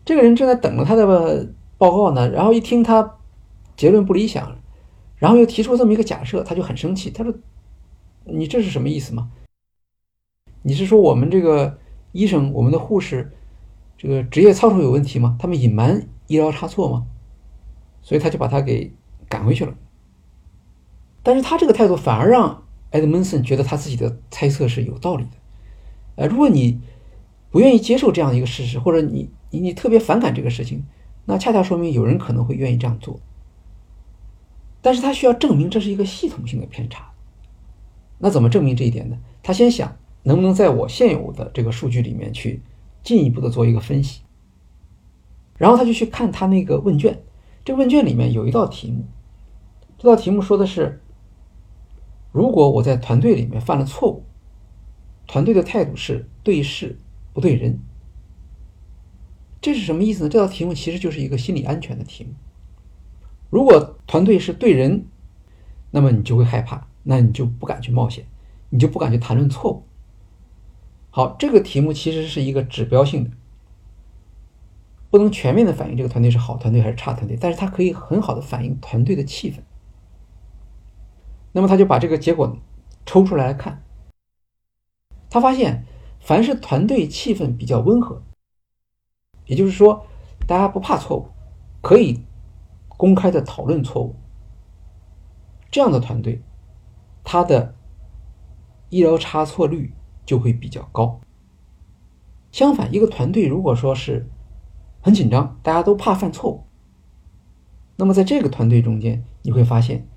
这个人正在等着他的报告呢，然后一听他结论不理想。然后又提出这么一个假设，他就很生气。他说：“你这是什么意思吗？你是说我们这个医生、我们的护士，这个职业操守有问题吗？他们隐瞒医疗差错吗？”所以他就把他给赶回去了。但是他这个态度反而让埃德蒙森觉得他自己的猜测是有道理的。呃，如果你不愿意接受这样一个事实，或者你你你特别反感这个事情，那恰恰说明有人可能会愿意这样做。但是他需要证明这是一个系统性的偏差，那怎么证明这一点呢？他先想能不能在我现有的这个数据里面去进一步的做一个分析，然后他就去看他那个问卷，这问卷里面有一道题目，这道题目说的是，如果我在团队里面犯了错误，团队的态度是对事不对人，这是什么意思呢？这道题目其实就是一个心理安全的题目。如果团队是对人，那么你就会害怕，那你就不敢去冒险，你就不敢去谈论错误。好，这个题目其实是一个指标性的，不能全面的反映这个团队是好团队还是差团队，但是它可以很好的反映团队的气氛。那么他就把这个结果抽出来看，他发现凡是团队气氛比较温和，也就是说大家不怕错误，可以。公开的讨论错误，这样的团队，他的医疗差错率就会比较高。相反，一个团队如果说是很紧张，大家都怕犯错误，那么在这个团队中间，你会发现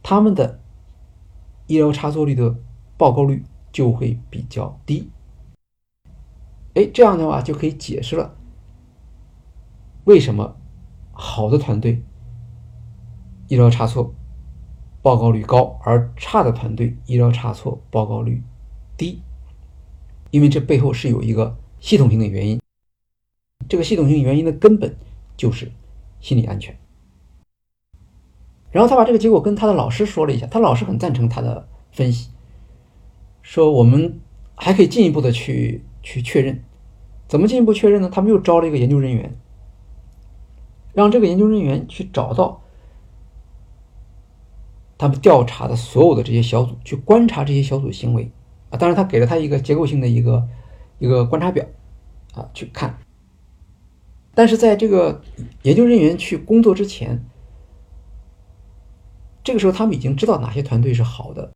他们的医疗差错率的报告率就会比较低。哎，这样的话就可以解释了为什么好的团队。医疗差错报告率高，而差的团队医疗差错报告率低，因为这背后是有一个系统性的原因。这个系统性原因的根本就是心理安全。然后他把这个结果跟他的老师说了一下，他老师很赞成他的分析，说我们还可以进一步的去去确认，怎么进一步确认呢？他们又招了一个研究人员，让这个研究人员去找到。他们调查的所有的这些小组去观察这些小组行为啊，当然他给了他一个结构性的一个一个观察表啊去看。但是在这个研究人员去工作之前，这个时候他们已经知道哪些团队是好的，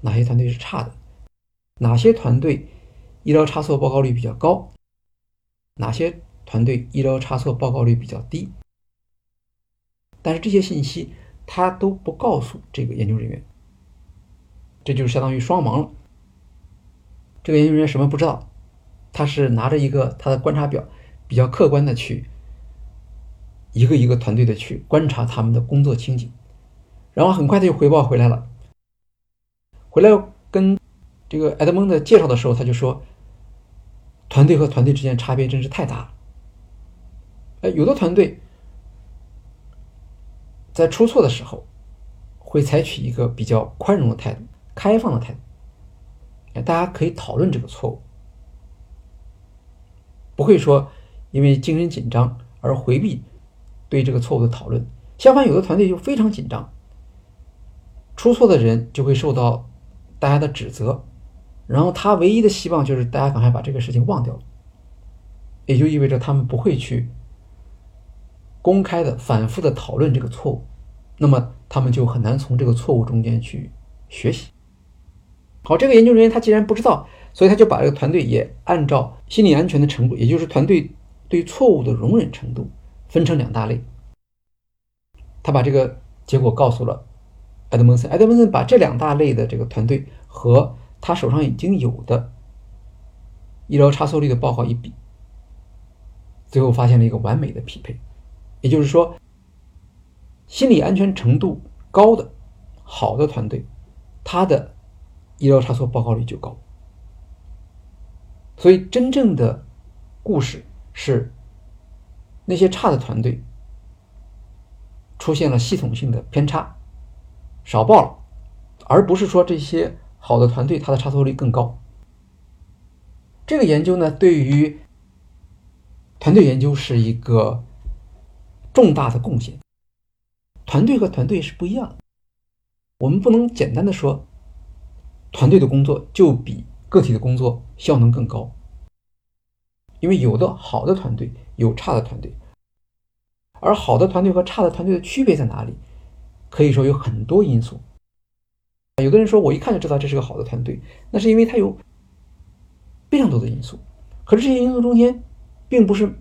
哪些团队是差的，哪些团队医疗差错报告率比较高，哪些团队医疗差错报告率比较低。但是这些信息他都不告诉这个研究人员，这就是相当于双盲了。这个研究人员什么不知道，他是拿着一个他的观察表。比较客观的去一个一个团队的去观察他们的工作情景，然后很快他就回报回来了。回来跟这个埃德蒙的介绍的时候，他就说，团队和团队之间差别真是太大了。哎，有的团队在出错的时候，会采取一个比较宽容的态度、开放的态度，大家可以讨论这个错误，不会说。因为精神紧张而回避对这个错误的讨论，相反，有的团队就非常紧张，出错的人就会受到大家的指责，然后他唯一的希望就是大家赶快把这个事情忘掉，也就意味着他们不会去公开的、反复的讨论这个错误，那么他们就很难从这个错误中间去学习。好，这个研究人员他既然不知道，所以他就把这个团队也按照心理安全的程度，也就是团队。对错误的容忍程度分成两大类，他把这个结果告诉了埃德蒙森。埃德蒙森把这两大类的这个团队和他手上已经有的医疗差错率的报告一比，最后发现了一个完美的匹配。也就是说，心理安全程度高的好的团队，他的医疗差错报告率就高。所以，真正的故事。是那些差的团队出现了系统性的偏差，少报了，而不是说这些好的团队它的差错率更高。这个研究呢，对于团队研究是一个重大的贡献。团队和团队是不一样的，我们不能简单的说团队的工作就比个体的工作效能更高。因为有的好的团队有差的团队，而好的团队和差的团队的区别在哪里？可以说有很多因素。有的人说我一看就知道这是个好的团队，那是因为它有非常多的因素。可是这些因素中间，并不是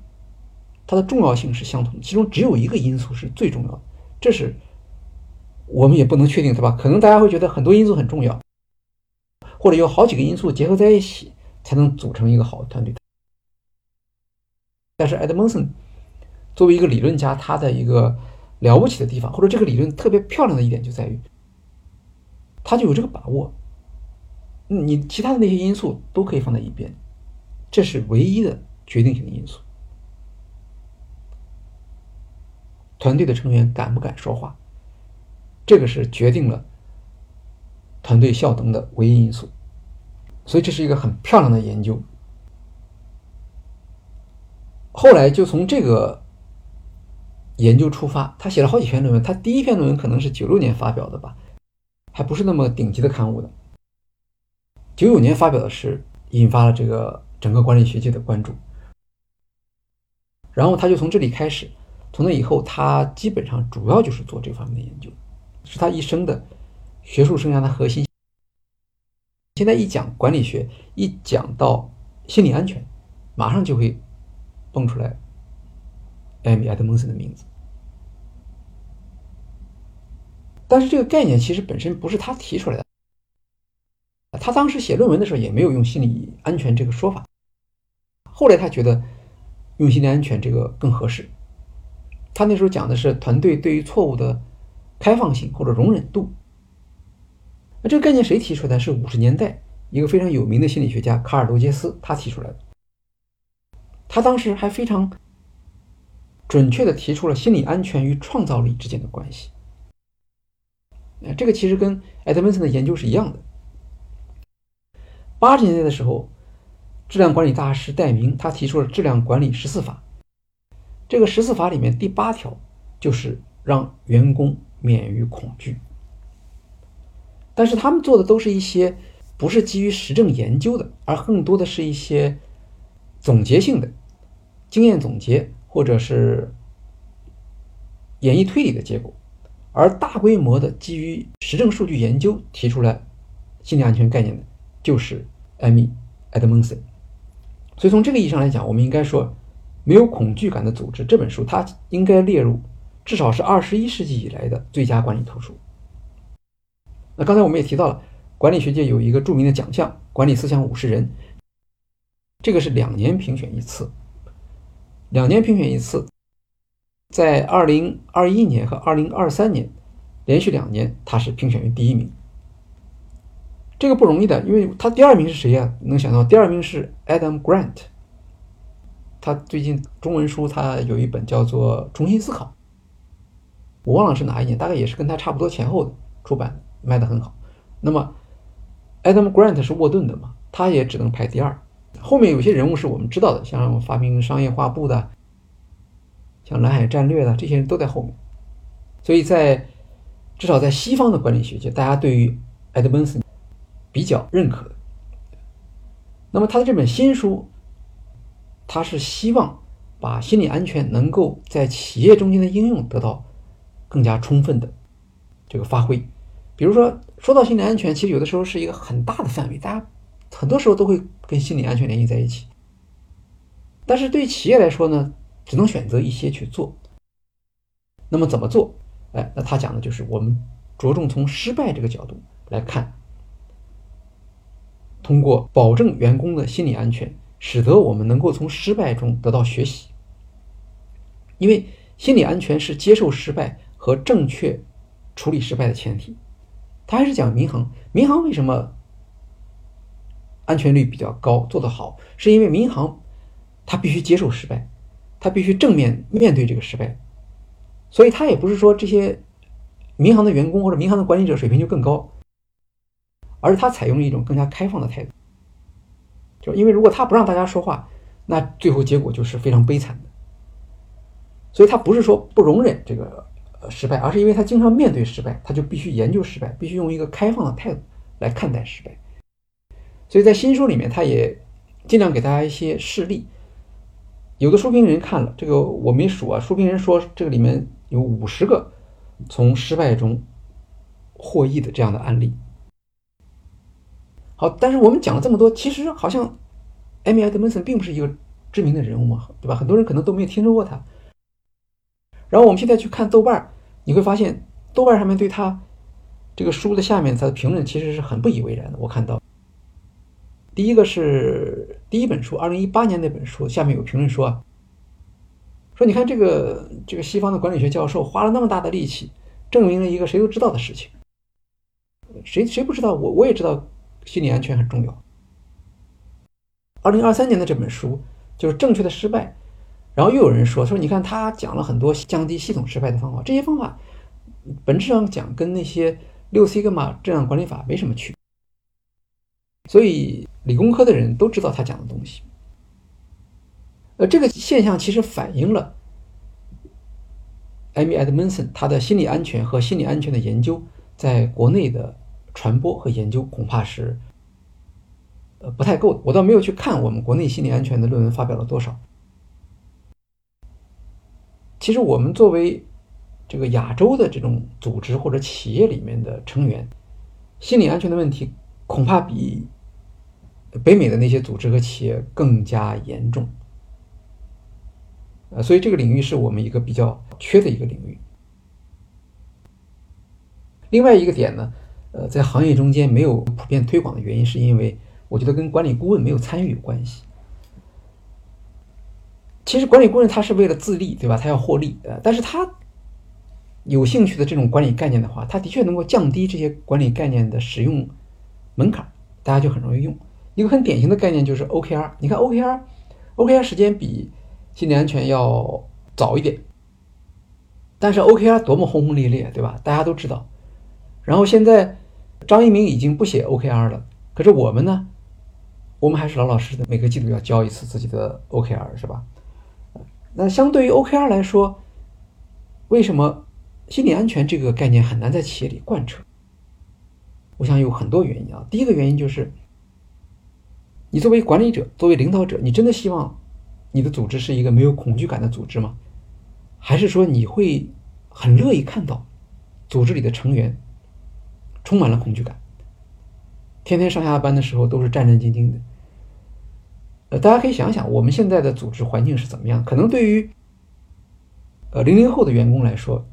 它的重要性是相同的，其中只有一个因素是最重要的。这是我们也不能确定，对吧？可能大家会觉得很多因素很重要，或者有好几个因素结合在一起才能组成一个好的团队。但是埃德蒙森作为一个理论家，他的一个了不起的地方，或者这个理论特别漂亮的一点，就在于他就有这个把握。你其他的那些因素都可以放在一边，这是唯一的决定性的因素。团队的成员敢不敢说话，这个是决定了团队效能的唯一因素。所以这是一个很漂亮的研究。后来就从这个研究出发，他写了好几篇论文。他第一篇论文可能是九六年发表的吧，还不是那么顶级的刊物的。九九年发表的是引发了这个整个管理学界的关注。然后他就从这里开始，从那以后他基本上主要就是做这方面的研究，是他一生的学术生涯的核心。现在一讲管理学，一讲到心理安全，马上就会。蹦出来，艾米·埃德蒙森的名字。但是这个概念其实本身不是他提出来的，他当时写论文的时候也没有用心理安全这个说法。后来他觉得用心理安全这个更合适。他那时候讲的是团队对于错误的开放性或者容忍度。那这个概念谁提出来的？是五十年代一个非常有名的心理学家卡尔·罗杰斯他提出来的。他当时还非常准确的提出了心理安全与创造力之间的关系。哎，这个其实跟埃德温森的研究是一样的。八十年代的时候，质量管理大师戴明他提出了质量管理十四法。这个十四法里面第八条就是让员工免于恐惧。但是他们做的都是一些不是基于实证研究的，而更多的是一些总结性的经验总结，或者是演绎推理的结果。而大规模的基于实证数据研究提出来心理安全概念的，就是艾米·埃德蒙森。所以从这个意义上来讲，我们应该说，《没有恐惧感的组织》这本书，它应该列入至少是二十一世纪以来的最佳管理图书。那刚才我们也提到了，管理学界有一个著名的奖项——管理思想五十人，这个是两年评选一次，两年评选一次。在二零二一年和二零二三年，连续两年他是评选为第一名，这个不容易的，因为他第二名是谁呀？能想到第二名是 Adam Grant，他最近中文书他有一本叫做《重新思考》，我忘了是哪一年，大概也是跟他差不多前后的出版，卖的很好。那么 Adam Grant 是沃顿的嘛，他也只能排第二。后面有些人物是我们知道的，像发明商业画布的。像蓝海战略的这些人都在后面，所以在至少在西方的管理学界，大家对于埃德温斯比较认可。那么他的这本新书，他是希望把心理安全能够在企业中间的应用得到更加充分的这个发挥。比如说，说到心理安全，其实有的时候是一个很大的范围，大家很多时候都会跟心理安全联系在一起。但是对于企业来说呢？只能选择一些去做。那么怎么做？哎，那他讲的就是我们着重从失败这个角度来看，通过保证员工的心理安全，使得我们能够从失败中得到学习。因为心理安全是接受失败和正确处理失败的前提。他还是讲民航，民航为什么安全率比较高，做得好，是因为民航它必须接受失败。他必须正面面对这个失败，所以他也不是说这些民航的员工或者民航的管理者水平就更高，而是他采用了一种更加开放的态度。就因为如果他不让大家说话，那最后结果就是非常悲惨的。所以他不是说不容忍这个呃失败，而是因为他经常面对失败，他就必须研究失败，必须用一个开放的态度来看待失败。所以在新书里面，他也尽量给大家一些事例。有的书评人看了这个，我没数啊。书评人说，这个里面有五十个从失败中获益的这样的案例。好，但是我们讲了这么多，其实好像艾米·埃德蒙森并不是一个知名的人物嘛，对吧？很多人可能都没有听说过他。然后我们现在去看豆瓣，你会发现豆瓣上面对他这个书的下面他的评论其实是很不以为然的。我看到。第一个是第一本书，二零一八年那本书，下面有评论说：“说你看这个这个西方的管理学教授花了那么大的力气，证明了一个谁都知道的事情。谁谁不知道？我我也知道，心理安全很重要。二零二三年的这本书就是正确的失败，然后又有人说说你看他讲了很多降低系统失败的方法，这些方法本质上讲跟那些六西格玛质量管理法没什么区别。”所以，理工科的人都知道他讲的东西。呃，这个现象其实反映了艾米·埃德蒙森他的心理安全和心理安全的研究在国内的传播和研究恐怕是呃不太够的。我倒没有去看我们国内心理安全的论文发表了多少。其实，我们作为这个亚洲的这种组织或者企业里面的成员，心理安全的问题。恐怕比北美的那些组织和企业更加严重，呃，所以这个领域是我们一个比较缺的一个领域。另外一个点呢，呃，在行业中间没有普遍推广的原因，是因为我觉得跟管理顾问没有参与有关系。其实管理顾问他是为了自立，对吧？他要获利，呃，但是他有兴趣的这种管理概念的话，他的确能够降低这些管理概念的使用。门槛，大家就很容易用。一个很典型的概念就是 OKR。你看 OKR，OKR 时间比心理安全要早一点，但是 OKR 多么轰轰烈烈，对吧？大家都知道。然后现在张一鸣已经不写 OKR 了，可是我们呢，我们还是老老实实的，每个季度要交一次自己的 OKR，是吧？那相对于 OKR 来说，为什么心理安全这个概念很难在企业里贯彻？我想有很多原因啊。第一个原因就是，你作为管理者，作为领导者，你真的希望你的组织是一个没有恐惧感的组织吗？还是说你会很乐意看到组织里的成员充满了恐惧感，天天上下班的时候都是战战兢兢的？呃，大家可以想想，我们现在的组织环境是怎么样？可能对于呃零零后的员工来说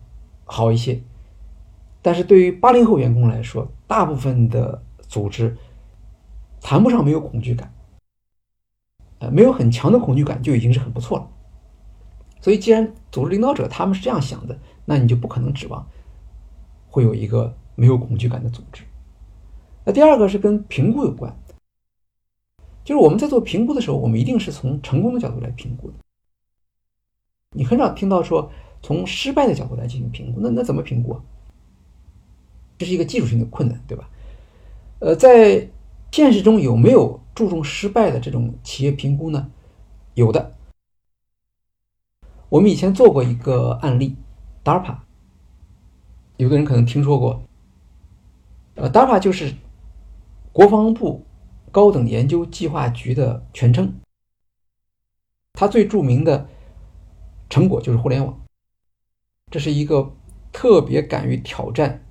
好一些，但是对于八零后员工来说，大部分的组织谈不上没有恐惧感，呃，没有很强的恐惧感就已经是很不错了。所以，既然组织领导者他们是这样想的，那你就不可能指望会有一个没有恐惧感的组织。那第二个是跟评估有关。就是我们在做评估的时候，我们一定是从成功的角度来评估的。你很少听到说从失败的角度来进行评估，那那怎么评估啊？这是一个技术性的困难，对吧？呃，在现实中有没有注重失败的这种企业评估呢？有的。我们以前做过一个案例，DARPA，有的人可能听说过。呃，DARPA 就是国防部。高等研究计划局的全称，它最著名的成果就是互联网。这是一个特别敢于挑战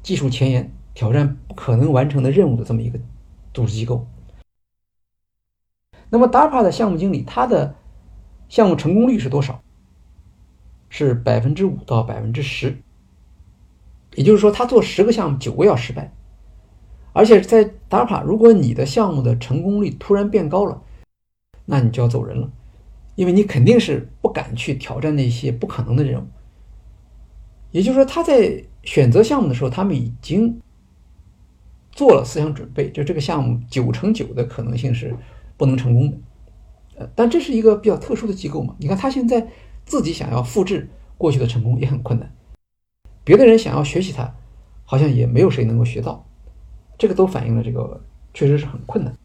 技术前沿、挑战不可能完成的任务的这么一个组织机构。那么，DARPA 的项目经理，他的项目成功率是多少？是百分之五到百分之十。也就是说，他做十个项目，九个要失败。而且在 DARPA，如果你的项目的成功率突然变高了，那你就要走人了，因为你肯定是不敢去挑战那些不可能的任务。也就是说，他在选择项目的时候，他们已经做了思想准备，就这个项目九成九的可能性是不能成功的。呃，但这是一个比较特殊的机构嘛？你看他现在自己想要复制过去的成功也很困难，别的人想要学习他，好像也没有谁能够学到。这个都反映了这个确实是很困难。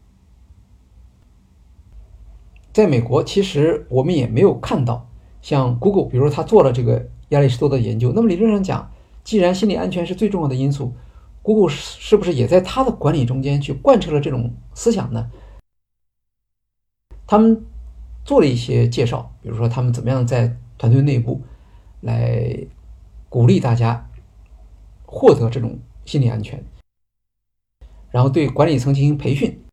在美国，其实我们也没有看到像 Google，比如说他做了这个亚里士多德研究。那么理论上讲，既然心理安全是最重要的因素，Google 是不是也在他的管理中间去贯彻了这种思想呢？他们做了一些介绍，比如说他们怎么样在团队内部来鼓励大家获得这种心理安全。然后对管理层进行培训，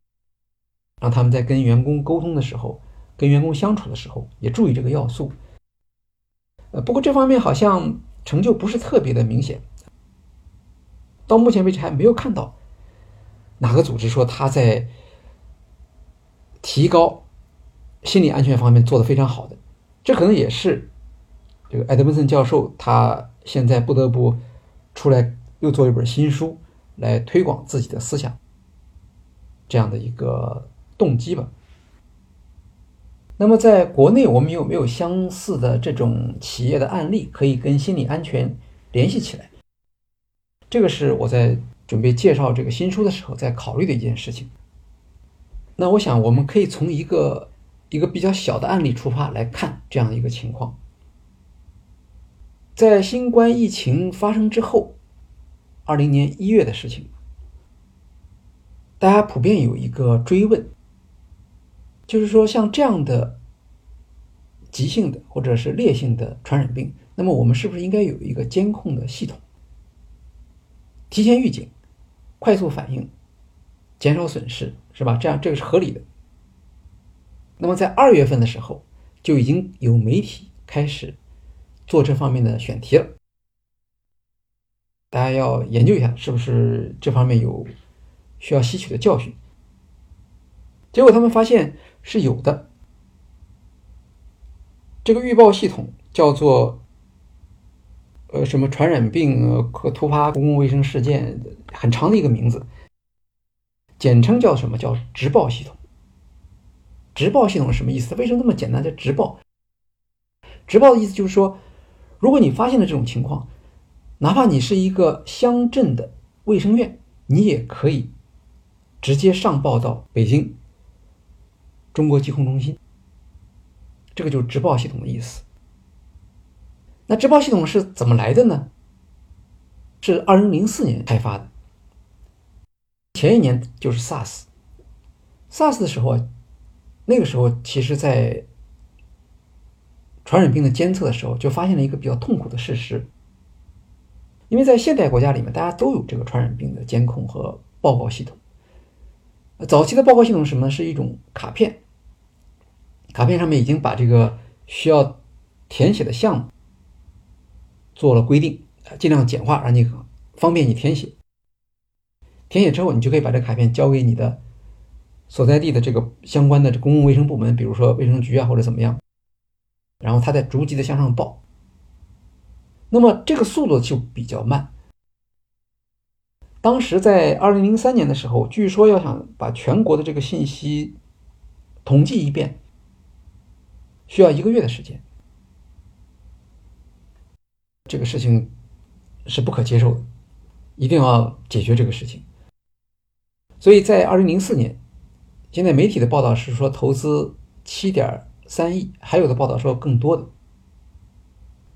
让他们在跟员工沟通的时候、跟员工相处的时候也注意这个要素。呃，不过这方面好像成就不是特别的明显，到目前为止还没有看到哪个组织说他在提高心理安全方面做的非常好的。这可能也是这个艾德文森教授他现在不得不出来又做一本新书。来推广自己的思想，这样的一个动机吧。那么，在国内，我们有没有相似的这种企业的案例可以跟心理安全联系起来？这个是我在准备介绍这个新书的时候在考虑的一件事情。那我想，我们可以从一个一个比较小的案例出发来看这样的一个情况。在新冠疫情发生之后。二零年一月的事情，大家普遍有一个追问，就是说像这样的急性的或者是烈性的传染病，那么我们是不是应该有一个监控的系统，提前预警、快速反应、减少损失，是吧？这样这个是合理的。那么在二月份的时候，就已经有媒体开始做这方面的选题了。大家要研究一下，是不是这方面有需要吸取的教训？结果他们发现是有的。这个预报系统叫做呃什么传染病和突发公共卫生事件，很长的一个名字，简称叫什么叫直报系统？直报系统是什么意思？为什么那么简单？叫直报？直报的意思就是说，如果你发现了这种情况。哪怕你是一个乡镇的卫生院，你也可以直接上报到北京中国疾控中心。这个就是直报系统的意思。那直报系统是怎么来的呢？是二零零四年开发的。前一年就是 SARS，SARS 的时候，那个时候其实在传染病的监测的时候，就发现了一个比较痛苦的事实，因为在现代国家里面，大家都有这个传染病的监控和报告系统。早期的报告系统是什么呢？是一种卡片，卡片上面已经把这个需要填写的项目做了规定，尽量简化，让你方便你填写。填写之后，你就可以把这卡片交给你的所在地的这个相关的公共卫生部门，比如说卫生局啊，或者怎么样，然后它再逐级的向上报。那么这个速度就比较慢。当时在二零零三年的时候，据说要想把全国的这个信息统计一遍，需要一个月的时间。这个事情是不可接受的，一定要解决这个事情。所以在二零零四年，现在媒体的报道是说投资七点三亿，还有的报道说更多的。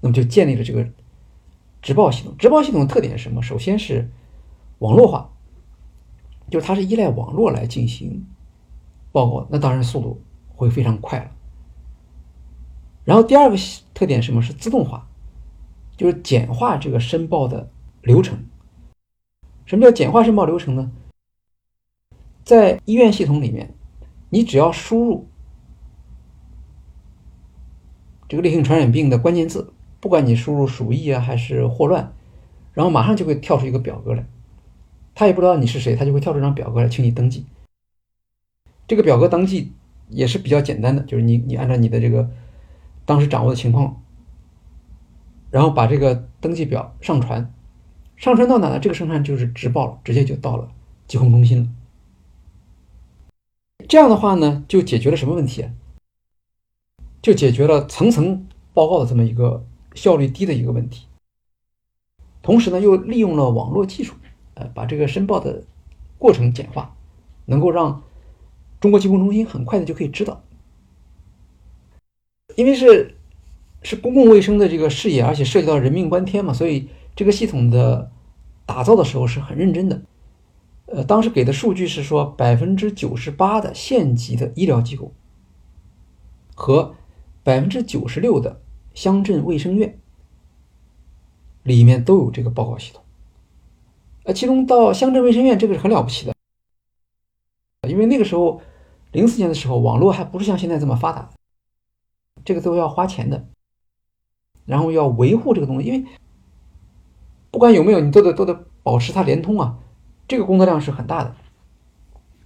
那么就建立了这个直报系统。直报系统的特点是什么？首先是网络化，就是它是依赖网络来进行报告，那当然速度会非常快了。然后第二个特点什么是自动化，就是简化这个申报的流程。什么叫简化申报流程呢？在医院系统里面，你只要输入这个烈性传染病的关键字，不管你输入鼠疫啊还是霍乱，然后马上就会跳出一个表格来。他也不知道你是谁，他就会跳出一张表格来，请你登记。这个表格登记也是比较简单的，就是你你按照你的这个当时掌握的情况，然后把这个登记表上传，上传到哪呢？这个上传就是直报了，直接就到了疾控中心了。这样的话呢，就解决了什么问题？就解决了层层报告的这么一个效率低的一个问题。同时呢，又利用了网络技术，呃，把这个申报的过程简化，能够让中国疾控中心很快的就可以知道。因为是是公共卫生的这个事业，而且涉及到人命关天嘛，所以这个系统的打造的时候是很认真的。呃，当时给的数据是说，百分之九十八的县级的医疗机构和百分之九十六的乡镇卫生院里面都有这个报告系统。呃，其中到乡镇卫生院这个是很了不起的，因为那个时候零四年的时候，网络还不是像现在这么发达，这个都要花钱的，然后要维护这个东西，因为不管有没有，你都得都得保持它连通啊。这个工作量是很大的，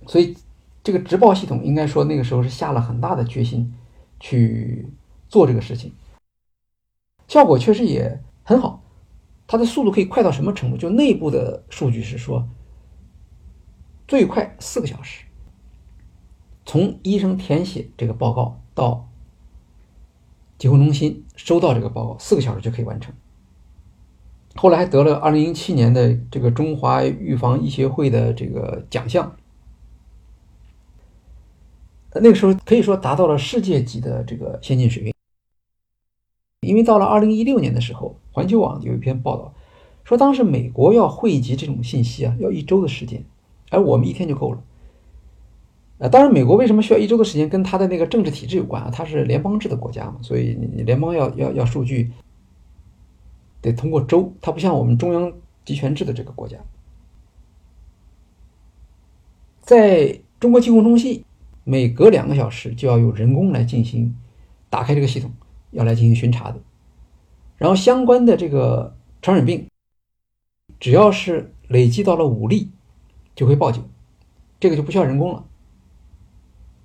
所以这个直报系统应该说那个时候是下了很大的决心去做这个事情，效果确实也很好。它的速度可以快到什么程度？就内部的数据是说，最快四个小时，从医生填写这个报告到疾控中心收到这个报告，四个小时就可以完成。后来还得了二零零七年的这个中华预防医学会的这个奖项，那个时候可以说达到了世界级的这个先进水平。因为到了二零一六年的时候，环球网有一篇报道说，当时美国要汇集这种信息啊，要一周的时间，而我们一天就够了。呃，当然，美国为什么需要一周的时间，跟它的那个政治体制有关啊，它是联邦制的国家嘛，所以你联邦要要要数据。得通过州，它不像我们中央集权制的这个国家，在中国疾控中心，每隔两个小时就要有人工来进行打开这个系统，要来进行巡查的。然后相关的这个传染病，只要是累计到了五例，就会报警，这个就不需要人工了。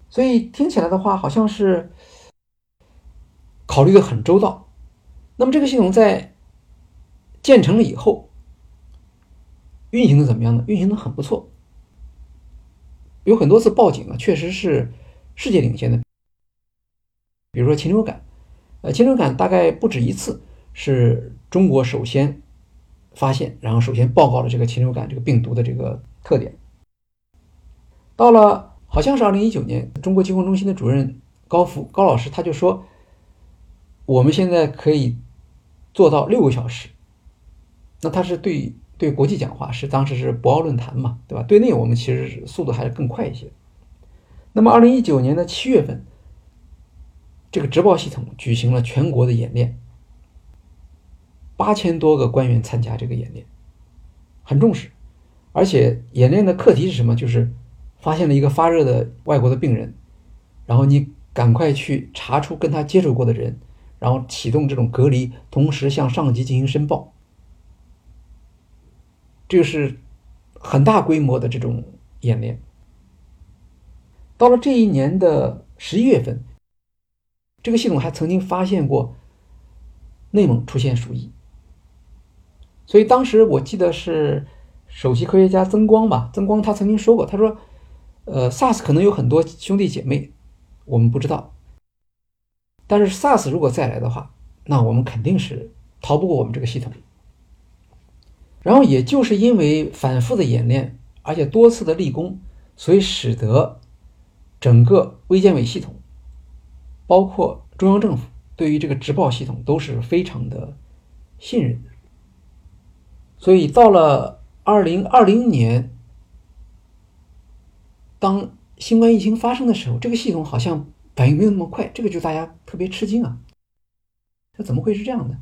所以听起来的话，好像是考虑的很周到。那么这个系统在。建成了以后，运行的怎么样呢？运行的很不错，有很多次报警啊，确实是世界领先的。比如说禽流感，呃，禽流感大概不止一次是中国首先发现，然后首先报告了这个禽流感这个病毒的这个特点。到了好像是二零一九年，中国疾控中心的主任高福高老师他就说，我们现在可以做到六个小时。那他是对对国际讲话是当时是博鳌论坛嘛，对吧？对内我们其实速度还是更快一些。那么，二零一九年的七月份，这个直报系统举行了全国的演练，八千多个官员参加这个演练，很重视。而且演练的课题是什么？就是发现了一个发热的外国的病人，然后你赶快去查出跟他接触过的人，然后启动这种隔离，同时向上级进行申报。就是很大规模的这种演练。到了这一年的十一月份，这个系统还曾经发现过内蒙出现鼠疫，所以当时我记得是。首席科学家曾光吧，曾光他曾经说过，他说：“呃，SARS 可能有很多兄弟姐妹，我们不知道。但是 SARS 如果再来的话，那我们肯定是逃不过我们这个系统。然后也就是因为反复的演练，而且多次的立功，所以使得整个卫健委系统，包括中央政府对于这个直报系统都是非常的信任。所以到了。”二零二零年，当新冠疫情发生的时候，这个系统好像反应没有那么快，这个就大家特别吃惊啊！这怎么会是这样的？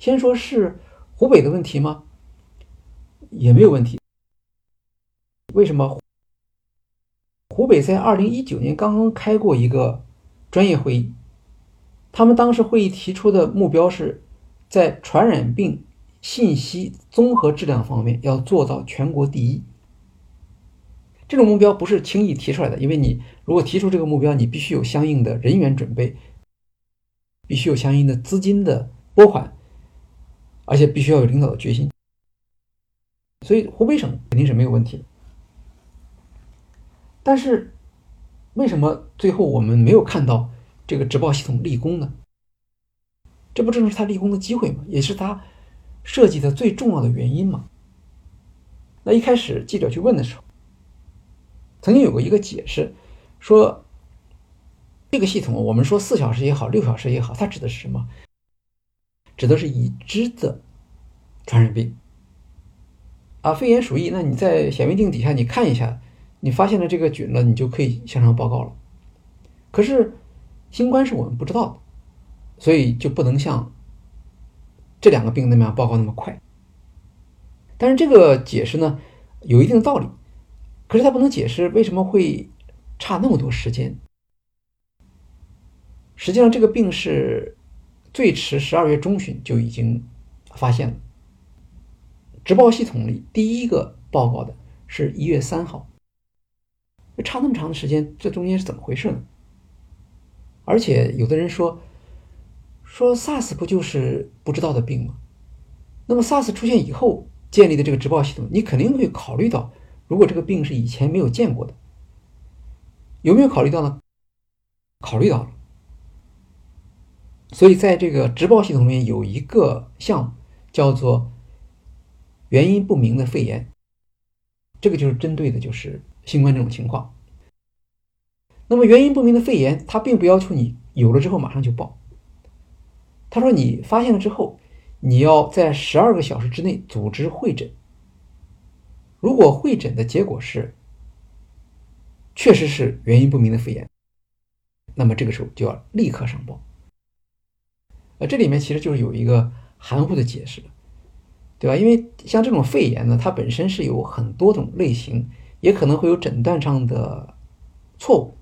先说是湖北的问题吗？也没有问题。为什么？湖北在二零一九年刚刚开过一个专业会议，他们当时会议提出的目标是在传染病。信息综合质量方面要做到全国第一，这种目标不是轻易提出来的，因为你如果提出这个目标，你必须有相应的人员准备，必须有相应的资金的拨款，而且必须要有领导的决心。所以湖北省肯定是没有问题的，但是为什么最后我们没有看到这个直报系统立功呢？这不正是他立功的机会吗？也是他。设计的最重要的原因吗？那一开始记者去问的时候，曾经有过一个解释，说这个系统我们说四小时也好，六小时也好，它指的是什么？指的是已知的传染病啊，肺炎鼠疫。那你在显微镜底下你看一下，你发现了这个菌了，你就可以向上报告了。可是新冠是我们不知道的，所以就不能像。这两个病那么样报告那么快，但是这个解释呢有一定道理，可是它不能解释为什么会差那么多时间。实际上，这个病是最迟十二月中旬就已经发现了，直报系统里第一个报告的是一月三号，差那么长的时间，这中间是怎么回事呢？而且有的人说。说 SARS 不就是不知道的病吗？那么 SARS 出现以后建立的这个直报系统，你肯定会考虑到，如果这个病是以前没有见过的，有没有考虑到呢？考虑到了。所以在这个直报系统里面有一个项目叫做原因不明的肺炎，这个就是针对的就是新冠这种情况。那么原因不明的肺炎，它并不要求你有了之后马上就报。他说：“你发现了之后，你要在十二个小时之内组织会诊。如果会诊的结果是确实是原因不明的肺炎，那么这个时候就要立刻上报。呃，这里面其实就是有一个含糊的解释对吧？因为像这种肺炎呢，它本身是有很多种类型，也可能会有诊断上的错误。”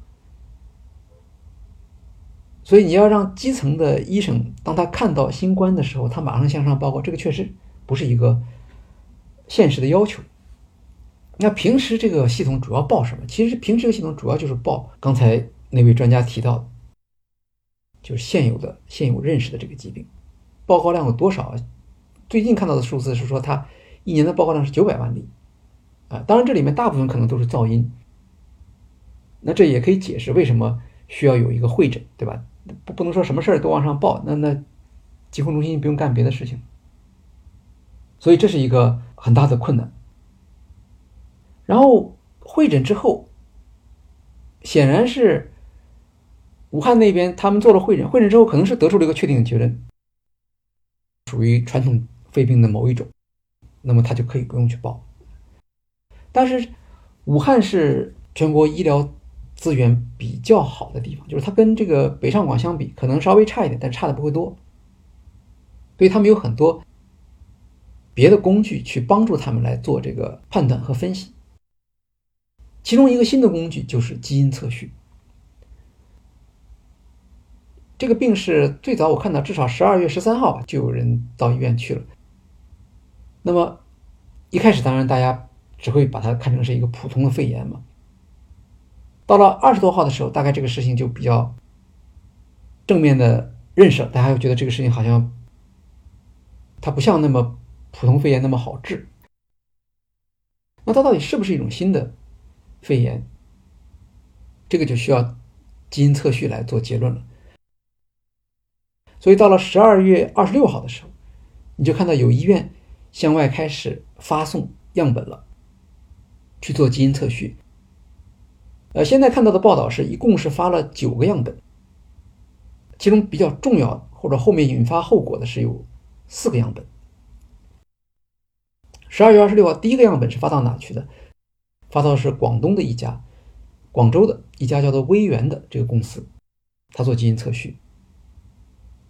所以你要让基层的医生，当他看到新冠的时候，他马上向上报告，这个确实不是一个现实的要求。那平时这个系统主要报什么？其实平时这个系统主要就是报刚才那位专家提到的，就是现有的、现有认识的这个疾病，报告量有多少？最近看到的数字是说，他一年的报告量是九百万例啊。当然，这里面大部分可能都是噪音。那这也可以解释为什么需要有一个会诊，对吧？不不能说什么事儿都往上报，那那疾控中心不用干别的事情，所以这是一个很大的困难。然后会诊之后，显然是武汉那边他们做了会诊，会诊之后可能是得出了一个确定的结论，属于传统肺病的某一种，那么他就可以不用去报。但是武汉是全国医疗资源比较好的地方，就是它跟这个北上广相比，可能稍微差一点，但差的不会多。所以他们有很多别的工具去帮助他们来做这个判断和分析。其中一个新的工具就是基因测序。这个病是最早我看到，至少十二月十三号就有人到医院去了。那么一开始，当然大家只会把它看成是一个普通的肺炎嘛。到了二十多号的时候，大概这个事情就比较正面的认识了，大家又觉得这个事情好像它不像那么普通肺炎那么好治。那它到底是不是一种新的肺炎？这个就需要基因测序来做结论了。所以到了十二月二十六号的时候，你就看到有医院向外开始发送样本了，去做基因测序。呃，现在看到的报道是一共是发了九个样本，其中比较重要或者后面引发后果的是有四个样本。十二月二十六号，第一个样本是发到哪去的？发到是广东的一家，广州的一家叫做微源的这个公司，他做基因测序。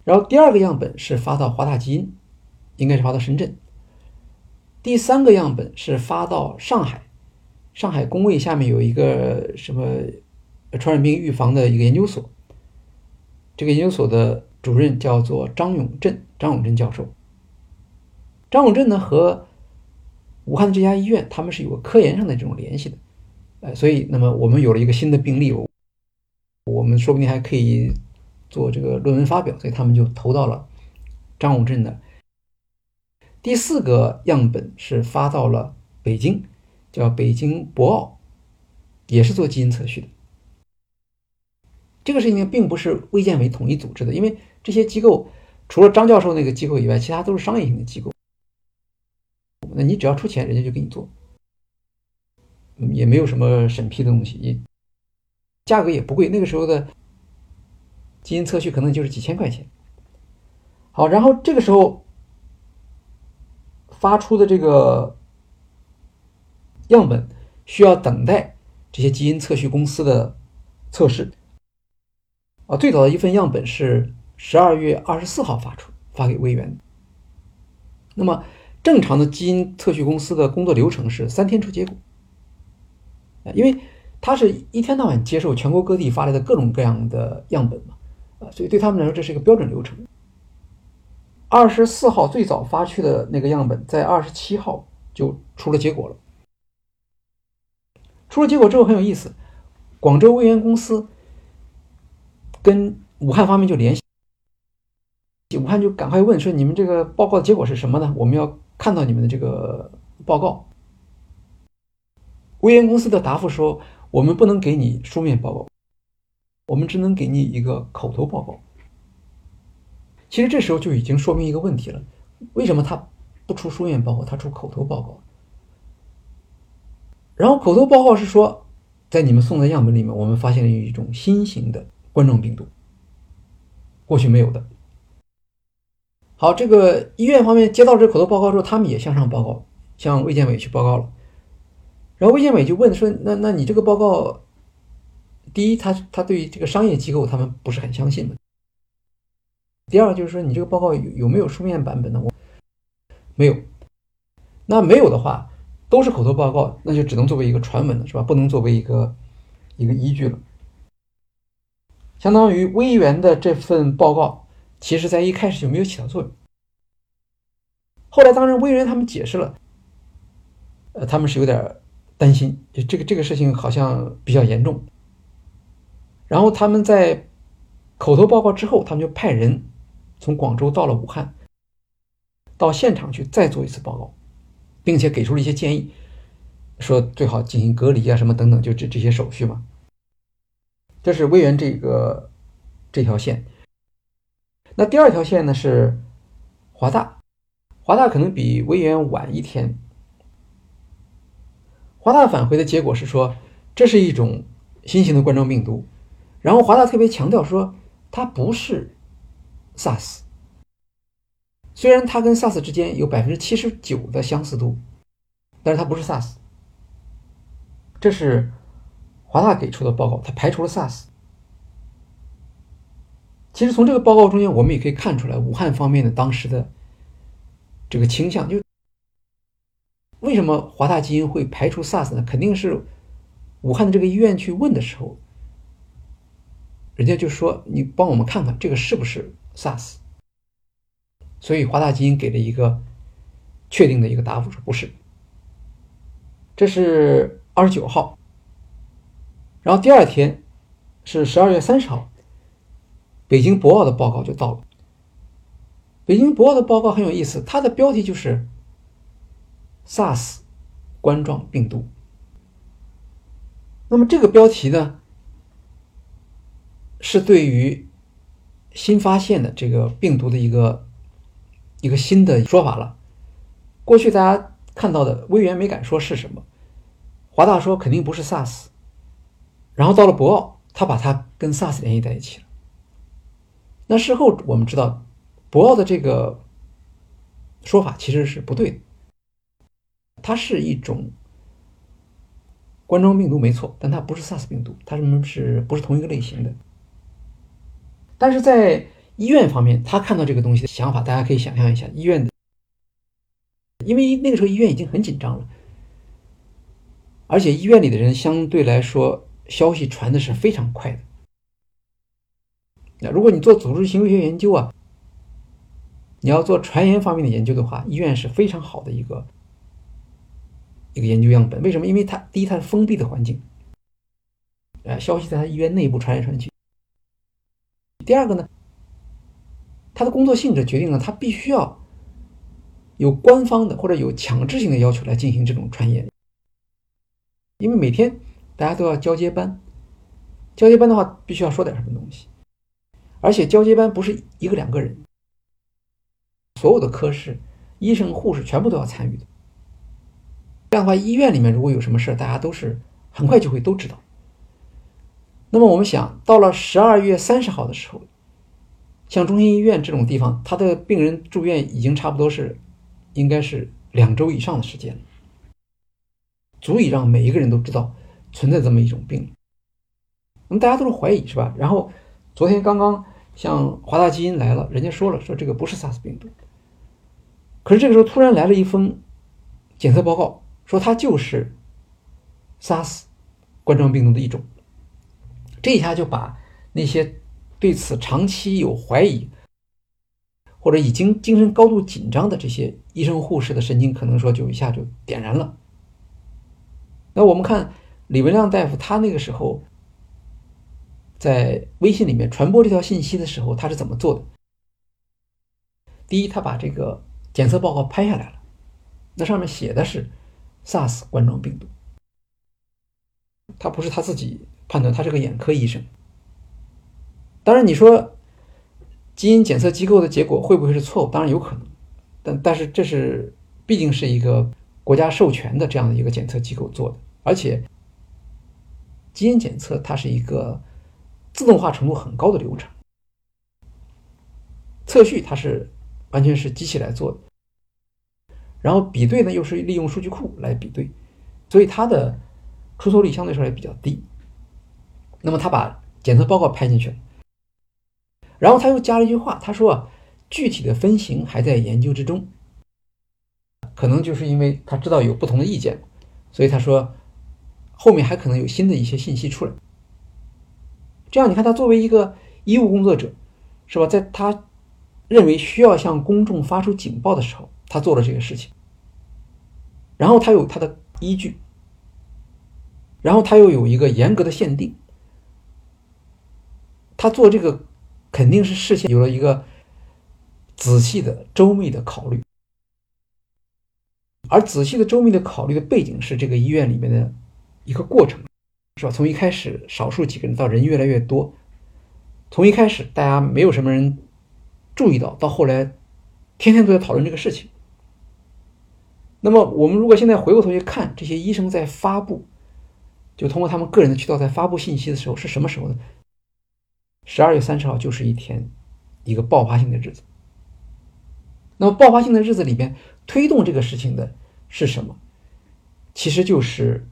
然后第二个样本是发到华大基因，应该是发到深圳。第三个样本是发到上海，上海工卫下面有一个什么传染病预防的一个研究所，这个研究所的主任叫做张永振，张永振教授。张永振呢和武汉的这家医院他们是有个科研上的这种联系的，呃，所以那么我们有了一个新的病例，我们说不定还可以。做这个论文发表，所以他们就投到了张永振的。第四个样本是发到了北京，叫北京博奥，也是做基因测序的。这个事情并不是卫健委统一组织的，因为这些机构除了张教授那个机构以外，其他都是商业性的机构。那你只要出钱，人家就给你做，也没有什么审批的东西，也价格也不贵。那个时候的。基因测序可能就是几千块钱。好，然后这个时候发出的这个样本需要等待这些基因测序公司的测试。啊，最早的一份样本是十二月二十四号发出，发给微源。那么正常的基因测序公司的工作流程是三天出结果。因为他是一天到晚接受全国各地发来的各种各样的样本嘛。啊，所以对他们来说，这是一个标准流程。二十四号最早发去的那个样本，在二十七号就出了结果了。出了结果之后很有意思，广州威源公司跟武汉方面就联系，武汉就赶快问说：“你们这个报告的结果是什么呢？我们要看到你们的这个报告。”威源公司的答复说：“我们不能给你书面报告。”我们只能给你一个口头报告。其实这时候就已经说明一个问题了：为什么他不出书面报告，他出口头报告？然后口头报告是说，在你们送的样本里面，我们发现了一种新型的冠状病毒，过去没有的。好，这个医院方面接到这口头报告之后，他们也向上报告，向卫健委去报告了。然后卫健委就问说：“那那你这个报告？”第一，他他对于这个商业机构，他们不是很相信的。第二，就是说你这个报告有有没有书面版本呢？我没有。那没有的话，都是口头报告，那就只能作为一个传闻了，是吧？不能作为一个一个依据了。相当于微源的这份报告，其实在一开始就没有起到作用。后来，当然微源他们解释了，呃，他们是有点担心，就这个这个事情好像比较严重。然后他们在口头报告之后，他们就派人从广州到了武汉，到现场去再做一次报告，并且给出了一些建议，说最好进行隔离啊，什么等等，就这这些手续嘛。这是威源这个这条线。那第二条线呢是华大，华大可能比威源晚一天。华大返回的结果是说，这是一种新型的冠状病毒。然后华大特别强调说，它不是 SARS，虽然它跟 SARS 之间有百分之七十九的相似度，但是它不是 SARS。这是华大给出的报告，它排除了 SARS。其实从这个报告中间，我们也可以看出来武汉方面的当时的这个倾向，就为什么华大基因会排除 SARS 呢？肯定是武汉的这个医院去问的时候，人家就说你帮我们看看这个是不是 SARS。所以华大基因给了一个确定的一个答复，说不是。这是二十九号，然后第二天是十二月三十号。北京博鳌的报告就到了。北京博鳌的报告很有意思，它的标题就是 “SARS 冠状病毒”。那么这个标题呢，是对于新发现的这个病毒的一个一个新的说法了。过去大家看到的，威源没敢说是什么，华大说肯定不是 SARS，然后到了博鳌，他把它跟 SARS 联系在一起了。那事后我们知道，博鳌的这个说法其实是不对的。它是一种冠状病毒，没错，但它不是 SARS 病毒，它们是不是同一个类型的？但是在医院方面，他看到这个东西的想法，大家可以想象一下，医院的，因为那个时候医院已经很紧张了，而且医院里的人相对来说消息传的是非常快的。那如果你做组织行为学研究啊，你要做传言方面的研究的话，医院是非常好的一个一个研究样本。为什么？因为它第一，它封闭的环境，呃，消息在它医院内部传来传去。第二个呢，他的工作性质决定了他必须要有官方的或者有强制性的要求来进行这种传言，因为每天大家都要交接班，交接班的话必须要说点什么东西。而且交接班不是一个两个人，所有的科室、医生、护士全部都要参与的。这样的话，医院里面如果有什么事大家都是很快就会都知道。那么我们想到了十二月三十号的时候，像中心医院这种地方，他的病人住院已经差不多是，应该是两周以上的时间，足以让每一个人都知道存在这么一种病。那么大家都是怀疑，是吧？然后。昨天刚刚像华大基因来了，人家说了说这个不是 SARS 病毒，可是这个时候突然来了一封检测报告，说它就是 SARS 冠状病毒的一种，这一下就把那些对此长期有怀疑或者已经精神高度紧张的这些医生护士的神经，可能说就一下就点燃了。那我们看李文亮大夫，他那个时候。在微信里面传播这条信息的时候，他是怎么做的？第一，他把这个检测报告拍下来了，那上面写的是 SARS 冠状病毒。他不是他自己判断，他是个眼科医生。当然，你说基因检测机构的结果会不会是错误？当然有可能，但但是这是毕竟是一个国家授权的这样的一个检测机构做的，而且基因检测它是一个。自动化程度很高的流程，测序它是完全是机器来做的，然后比对呢又是利用数据库来比对，所以它的出错率相对来说也比较低。那么他把检测报告拍进去了，然后他又加了一句话，他说具体的分型还在研究之中，可能就是因为他知道有不同的意见，所以他说后面还可能有新的一些信息出来。这样，你看他作为一个医务工作者，是吧？在他认为需要向公众发出警报的时候，他做了这个事情。然后他有他的依据，然后他又有一个严格的限定。他做这个肯定是事先有了一个仔细的、周密的考虑，而仔细的、周密的考虑的背景是这个医院里面的一个过程。是吧？从一开始少数几个人到人越来越多，从一开始大家没有什么人注意到，到后来天天都在讨论这个事情。那么我们如果现在回过头去看这些医生在发布，就通过他们个人的渠道在发布信息的时候是什么时候呢？十二月三十号就是一天一个爆发性的日子。那么爆发性的日子里边推动这个事情的是什么？其实就是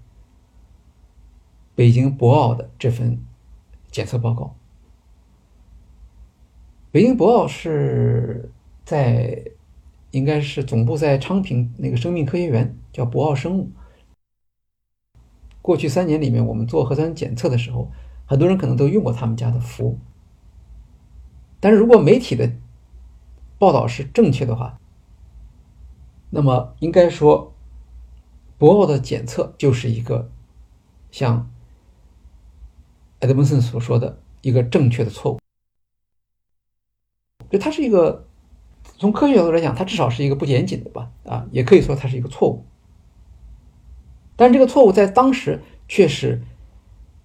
北京博鳌的这份检测报告。北京博鳌是在应该是总部在昌平那个生命科学园，叫博鳌生物。过去三年里面，我们做核酸检测的时候，很多人可能都用过他们家的服务。但是如果媒体的报道是正确的话，那么应该说，博鳌的检测就是一个像埃德蒙森所说的一个正确的错误。就它是一个从科学角度来讲，它至少是一个不严谨的吧？啊，也可以说它是一个错误。但这个错误在当时却是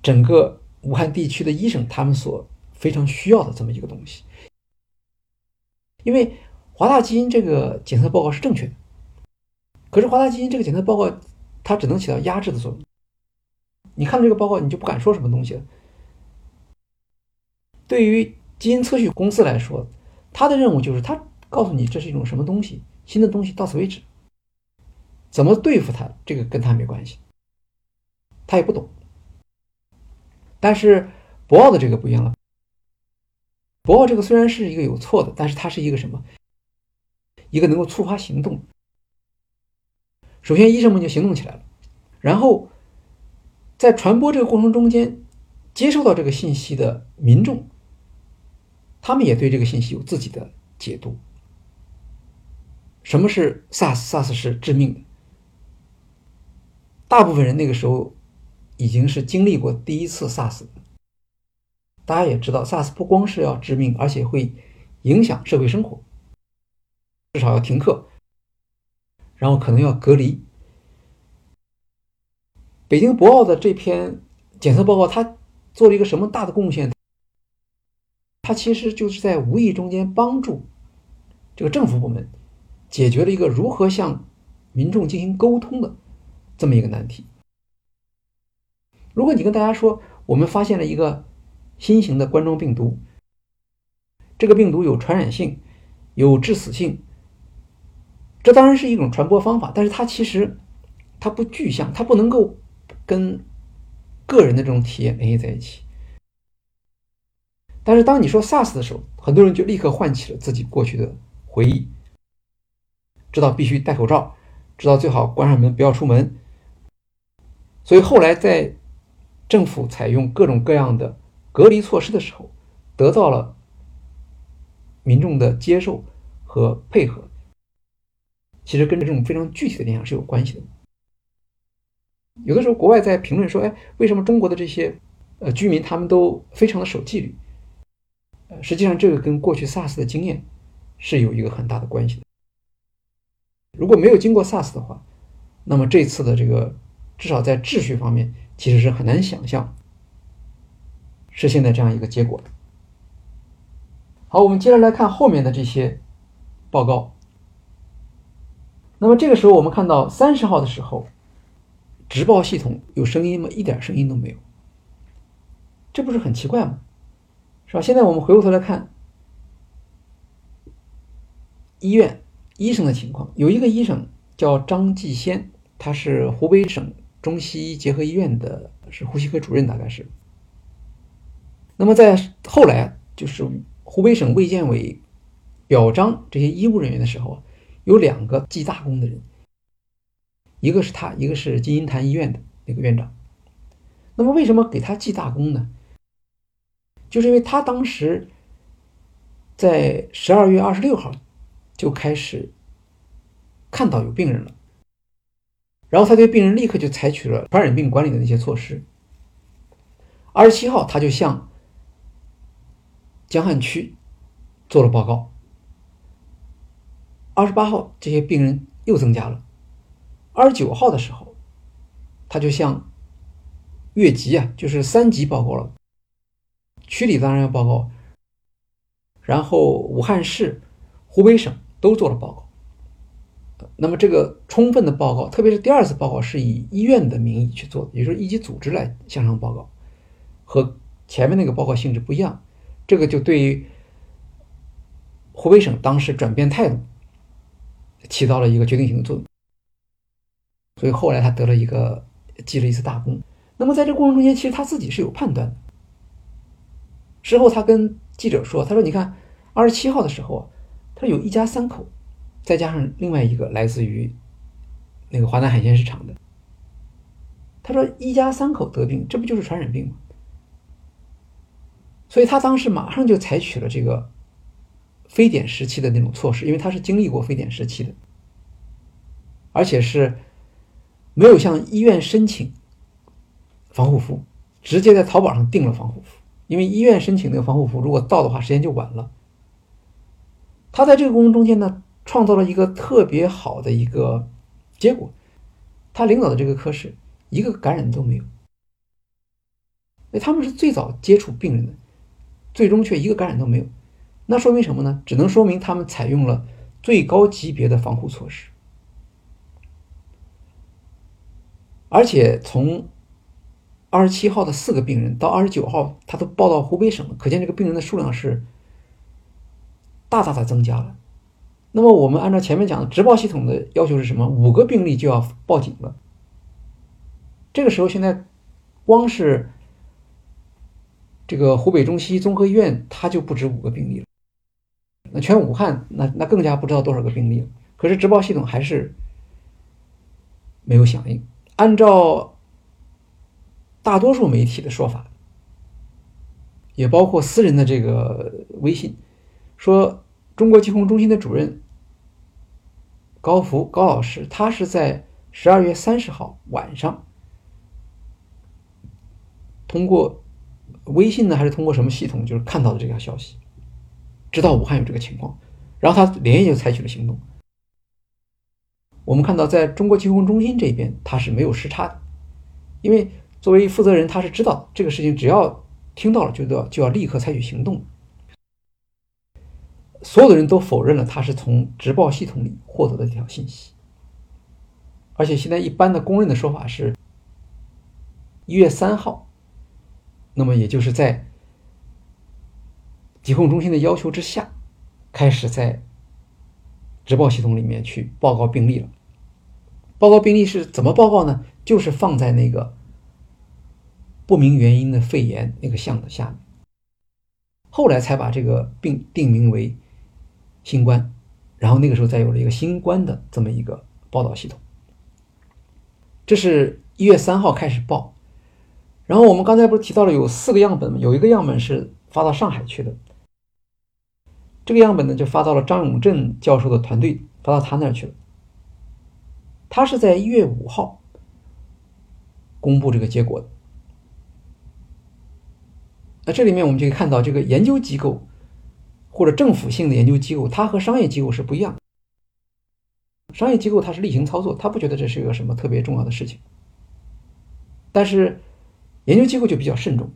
整个武汉地区的医生他们所非常需要的这么一个东西，因为华大基因这个检测报告是正确的，可是华大基因这个检测报告它只能起到压制的作用。你看这个报告，你就不敢说什么东西了。对于基因测序公司来说，他的任务就是他告诉你这是一种什么东西，新的东西到此为止。怎么对付它，这个跟他没关系，他也不懂。但是博奥的这个不一样了，博奥这个虽然是一个有错的，但是它是一个什么？一个能够触发行动。首先，医生们就行动起来了，然后在传播这个过程中间，接受到这个信息的民众，他们也对这个信息有自己的解读。什么是 SARS？SARS 是致命的。大部分人那个时候已经是经历过第一次 SARS，大家也知道，SARS 不光是要致命，而且会影响社会生活，至少要停课，然后可能要隔离。北京博鳌的这篇检测报告，它做了一个什么大的贡献？它其实就是在无意中间帮助这个政府部门解决了一个如何向民众进行沟通的。这么一个难题。如果你跟大家说，我们发现了一个新型的冠状病毒，这个病毒有传染性，有致死性，这当然是一种传播方法，但是它其实它不具象，它不能够跟个人的这种体验联系在一起。但是当你说 SARS 的时候，很多人就立刻唤起了自己过去的回忆，知道必须戴口罩，知道最好关上门不要出门。所以后来在政府采用各种各样的隔离措施的时候，得到了民众的接受和配合。其实跟这种非常具体的现象是有关系的。有的时候国外在评论说：“哎，为什么中国的这些呃居民他们都非常的守纪律？”呃，实际上这个跟过去 SARS 的经验是有一个很大的关系的。如果没有经过 SARS 的话，那么这次的这个。至少在秩序方面，其实是很难想象是现在这样一个结果。好，我们接着来看后面的这些报告。那么这个时候，我们看到三十号的时候，直报系统有声音吗？一点声音都没有，这不是很奇怪吗？是吧？现在我们回过头来看医院医生的情况，有一个医生叫张继先，他是湖北省。中西医结合医院的是呼吸科主任，大概是。那么在后来，就是湖北省卫健委表彰这些医务人员的时候，有两个记大功的人，一个是他，一个是金银潭医院的那个院长。那么为什么给他记大功呢？就是因为他当时在十二月二十六号就开始看到有病人了。然后他对病人立刻就采取了传染病管理的那些措施。二十七号，他就向江汉区做了报告。二十八号，这些病人又增加了。二十九号的时候，他就向越级啊，就是三级报告了。区里当然要报告，然后武汉市、湖北省都做了报告。那么这个充分的报告，特别是第二次报告是以医院的名义去做的，也就是一级组织来向上报告，和前面那个报告性质不一样。这个就对于湖北省当时转变态度起到了一个决定性的作用。所以后来他得了一个记了一次大功。那么在这个过程中间，其实他自己是有判断的。事后他跟记者说：“他说，你看二十七号的时候啊，他有一家三口，再加上另外一个来自于那个华南海鲜市场的。他说一家三口得病，这不就是传染病吗？所以他当时马上就采取了这个非典时期的那种措施，因为他是经历过非典时期的，而且是没有向医院申请防护服，直接在淘宝上订了防护服。”因为医院申请那个防护服，如果到的话，时间就晚了。他在这个过程中间呢，创造了一个特别好的一个结果。他领导的这个科室一个感染都没有，那他们是最早接触病人的，最终却一个感染都没有。那说明什么呢？只能说明他们采用了最高级别的防护措施，而且从。二十七号的四个病人到二十九号，他都报到湖北省了，可见这个病人的数量是大大的增加了。那么我们按照前面讲的直报系统的要求是什么？五个病例就要报警了。这个时候，现在光是这个湖北中西医综合医院，它就不止五个病例了。那全武汉，那那更加不知道多少个病例了。可是直报系统还是没有响应。按照大多数媒体的说法，也包括私人的这个微信，说中国疾控中心的主任高福高老师，他是在十二月三十号晚上通过微信呢，还是通过什么系统，就是看到的这条消息，知道武汉有这个情况，然后他连夜就采取了行动。我们看到，在中国疾控中心这边，他是没有时差的，因为。作为负责人，他是知道这个事情，只要听到了，就要就要立刻采取行动。所有的人都否认了他是从直报系统里获得的这条信息，而且现在一般的公认的说法是，一月三号，那么也就是在疾控中心的要求之下，开始在直报系统里面去报告病例了。报告病例是怎么报告呢？就是放在那个。不明原因的肺炎那个项的下面，后来才把这个病定名为新冠，然后那个时候再有了一个新冠的这么一个报道系统。这是一月三号开始报，然后我们刚才不是提到了有四个样本吗？有一个样本是发到上海去的，这个样本呢就发到了张永正教授的团队，发到他那儿去了。他是在一月五号公布这个结果的。那这里面我们就可以看到，这个研究机构或者政府性的研究机构，它和商业机构是不一样。商业机构它是例行操作，它不觉得这是一个什么特别重要的事情。但是研究机构就比较慎重。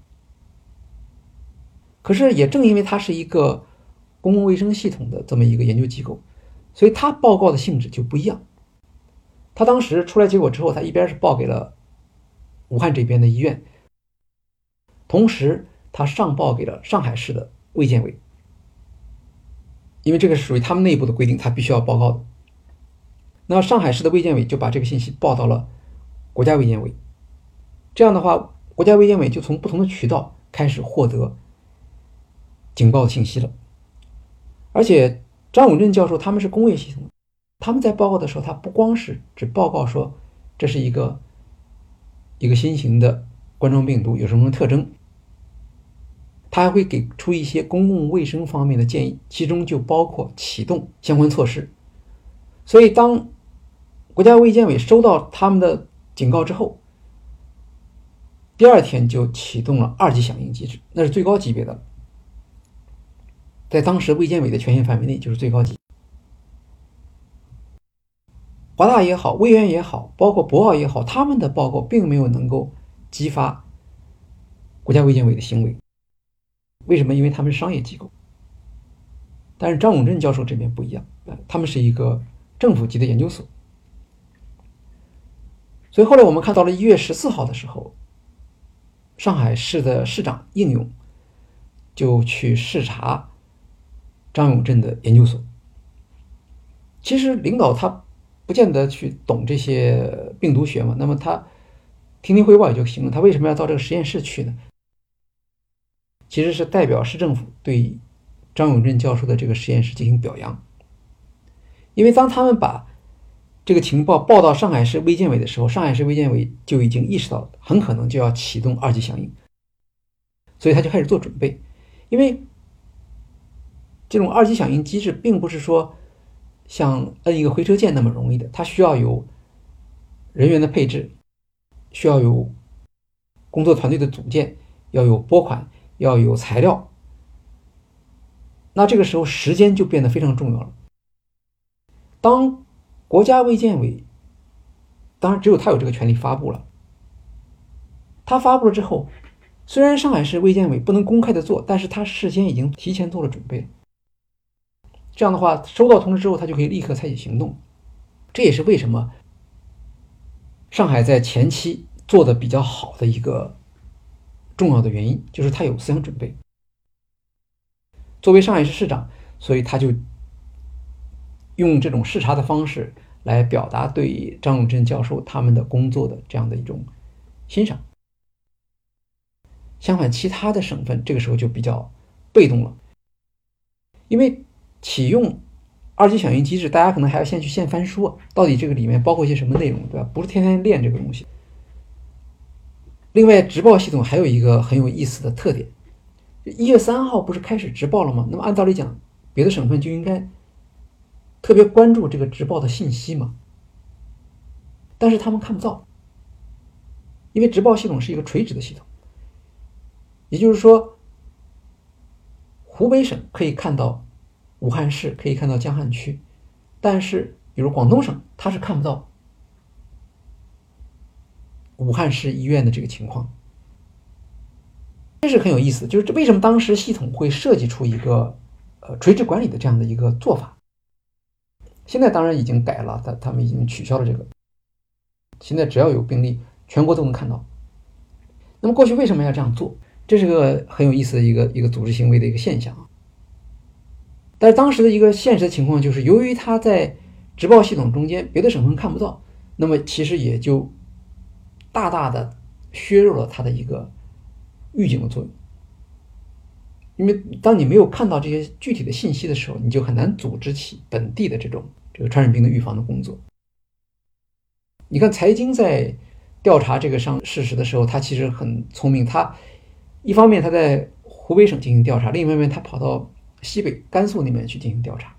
可是也正因为它是一个公共卫生系统的这么一个研究机构，所以它报告的性质就不一样。他当时出来结果之后，他一边是报给了武汉这边的医院，同时。他上报给了上海市的卫健委，因为这个是属于他们内部的规定，他必须要报告的。那上海市的卫健委就把这个信息报到了国家卫健委，这样的话，国家卫健委就从不同的渠道开始获得警报信息了。而且张永振教授他们是工业系统，他们在报告的时候，他不光是只报告说这是一个一个新型的冠状病毒有什么特征。他还会给出一些公共卫生方面的建议，其中就包括启动相关措施。所以，当国家卫健委收到他们的警告之后，第二天就启动了二级响应机制，那是最高级别的，在当时卫健委的权限范围内就是最高级。华大也好，卫院也好，包括博鳌也好，他们的报告并没有能够激发国家卫健委的行为。为什么？因为他们是商业机构，但是张永振教授这边不一样，他们是一个政府级的研究所。所以后来我们看到了一月十四号的时候，上海市的市长应勇就去视察张永振的研究所，其实领导他不见得去懂这些病毒学嘛，那么他听听汇报也就行了。他为什么要到这个实验室去呢？其实是代表市政府对张永振教授的这个实验室进行表扬，因为当他们把这个情报报到上海市卫健委的时候，上海市卫健委就已经意识到很可能就要启动二级响应，所以他就开始做准备。因为这种二级响应机制并不是说像摁一个回车键那么容易的，它需要有人员的配置，需要有工作团队的组建，要有拨款，要有材料。那这个时候时间就变得非常重要了。当国家卫健委，当然只有他有这个权利发布了。他发布了之后，虽然上海市卫健委不能公开的做，但是他事先已经提前做了准备。这样的话，收到通知之后，他就可以立刻采取行动。这也是为什么上海在前期做的比较好的一个重要的原因，就是他有思想准备。作为上海市市长，所以他就用这种视察的方式。来表达对张永振教授他们的工作的这样的一种欣赏。相反，其他的省份这个时候就比较被动了，因为启用二级响应机制，大家可能还要先去现翻书，到底这个里面包括一些什么内容，对吧？不是天天练这个东西。另外，直报系统还有一个很有意思的特点，一月三号不是开始直报了吗？那么按道理讲，别的省份就应该。特别关注这个直报的信息嘛，但是他们看不到，因为直报系统是一个垂直的系统，也就是说，湖北省可以看到武汉市，可以看到江汉区，但是比如广东省，它是看不到武汉市医院的这个情况，这是很有意思。就是为什么当时系统会设计出一个呃垂直管理的这样的一个做法？现在当然已经改了，他他们已经取消了这个。现在只要有病例，全国都能看到。那么过去为什么要这样做？这是个很有意思的一个一个组织行为的一个现象啊。但是当时的一个现实的情况就是，由于他在直报系统中间，别的省份看不到，那么其实也就大大的削弱了它的一个预警的作用。因为当你没有看到这些具体的信息的时候，你就很难组织起本地的这种这个传染病的预防的工作。你看，财经在调查这个上事实的时候，他其实很聪明。他一方面他在湖北省进行调查，另一方面他跑到西北甘肃那边去进行调查。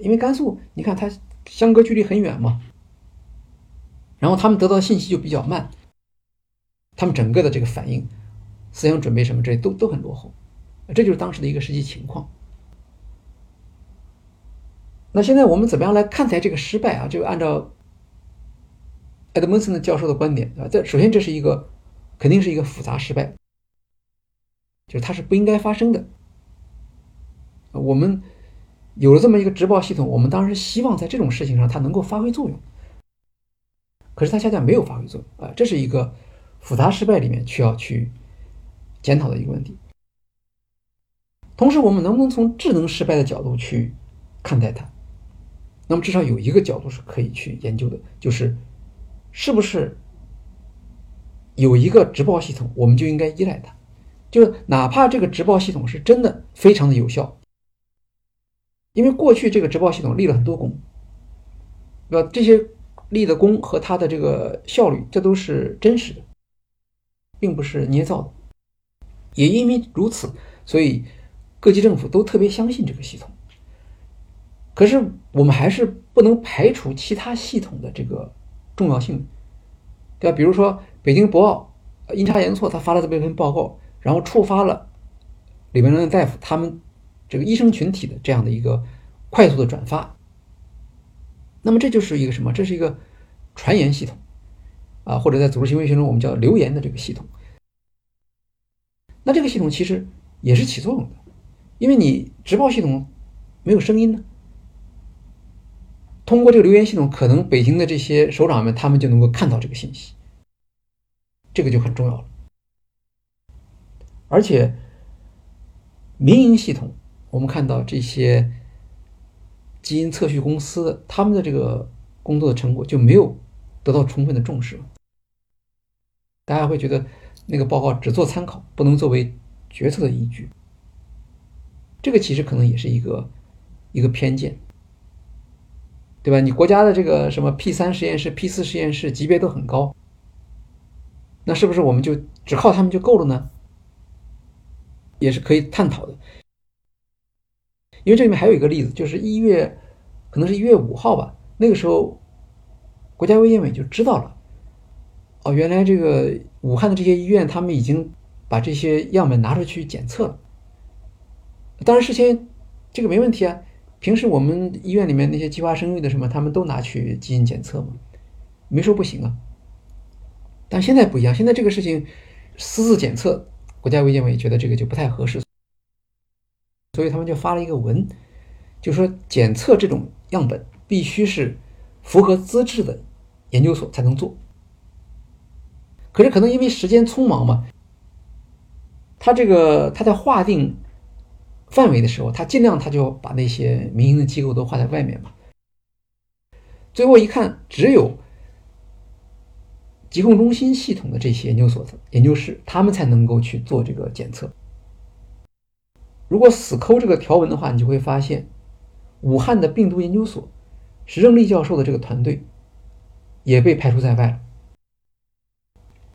因为甘肃，你看它相隔距离很远嘛，然后他们得到信息就比较慢，他们整个的这个反应。思想准备什么这些都都很落后，这就是当时的一个实际情况。那现在我们怎么样来看待这个失败啊？就按照埃德蒙森的教授的观点啊，这首先这是一个肯定是一个复杂失败，就是它是不应该发生的。我们有了这么一个直报系统，我们当时希望在这种事情上它能够发挥作用，可是它恰恰没有发挥作用啊，这是一个复杂失败里面需要去。检讨的一个问题。同时，我们能不能从智能失败的角度去看待它？那么，至少有一个角度是可以去研究的，就是是不是有一个直报系统，我们就应该依赖它？就哪怕这个直报系统是真的非常的有效，因为过去这个直报系统立了很多功，那这些立的功和它的这个效率，这都是真实的，并不是捏造的。也因为如此，所以各级政府都特别相信这个系统。可是我们还是不能排除其他系统的这个重要性，对吧？比如说北京博鳌阴差阳错，他发了这么一份报告，然后触发了里边的大夫他们这个医生群体的这样的一个快速的转发。那么这就是一个什么？这是一个传言系统啊，或者在组织行为学中我们叫流言的这个系统。那这个系统其实也是起作用的，因为你直报系统没有声音呢。通过这个留言系统，可能北京的这些首长们他们就能够看到这个信息，这个就很重要了。而且民营系统，我们看到这些基因测序公司他们的这个工作的成果就没有得到充分的重视。大家会觉得那个报告只做参考，不能作为决策的依据。这个其实可能也是一个一个偏见，对吧？你国家的这个什么 P 三实验室、P 四实验室级别都很高，那是不是我们就只靠他们就够了呢？也是可以探讨的。因为这里面还有一个例子，就是一月，可能是一月五号吧，那个时候，国家卫健委就知道了，哦，原来这个武汉的这些医院，他们已经把这些样本拿出去检测了。当然事先这个没问题啊，平时我们医院里面那些计划生育的什么，他们都拿去基因检测嘛，没说不行啊。但现在不一样，现在这个事情私自检测，国家卫健委觉得这个就不太合适。所以他们就发了一个文，就说检测这种样本必须是符合资质的研究所才能做。可是可能因为时间匆忙嘛，他这个他在划定范围的时候，他尽量他就把那些民营的机构都划在外面嘛。最后一看，只有疾控中心系统的这些研究所、研究室，他们才能够去做这个检测。如果死抠这个条文的话，你就会发现，武汉的病毒研究所，石正丽教授的这个团队也被排除在外了。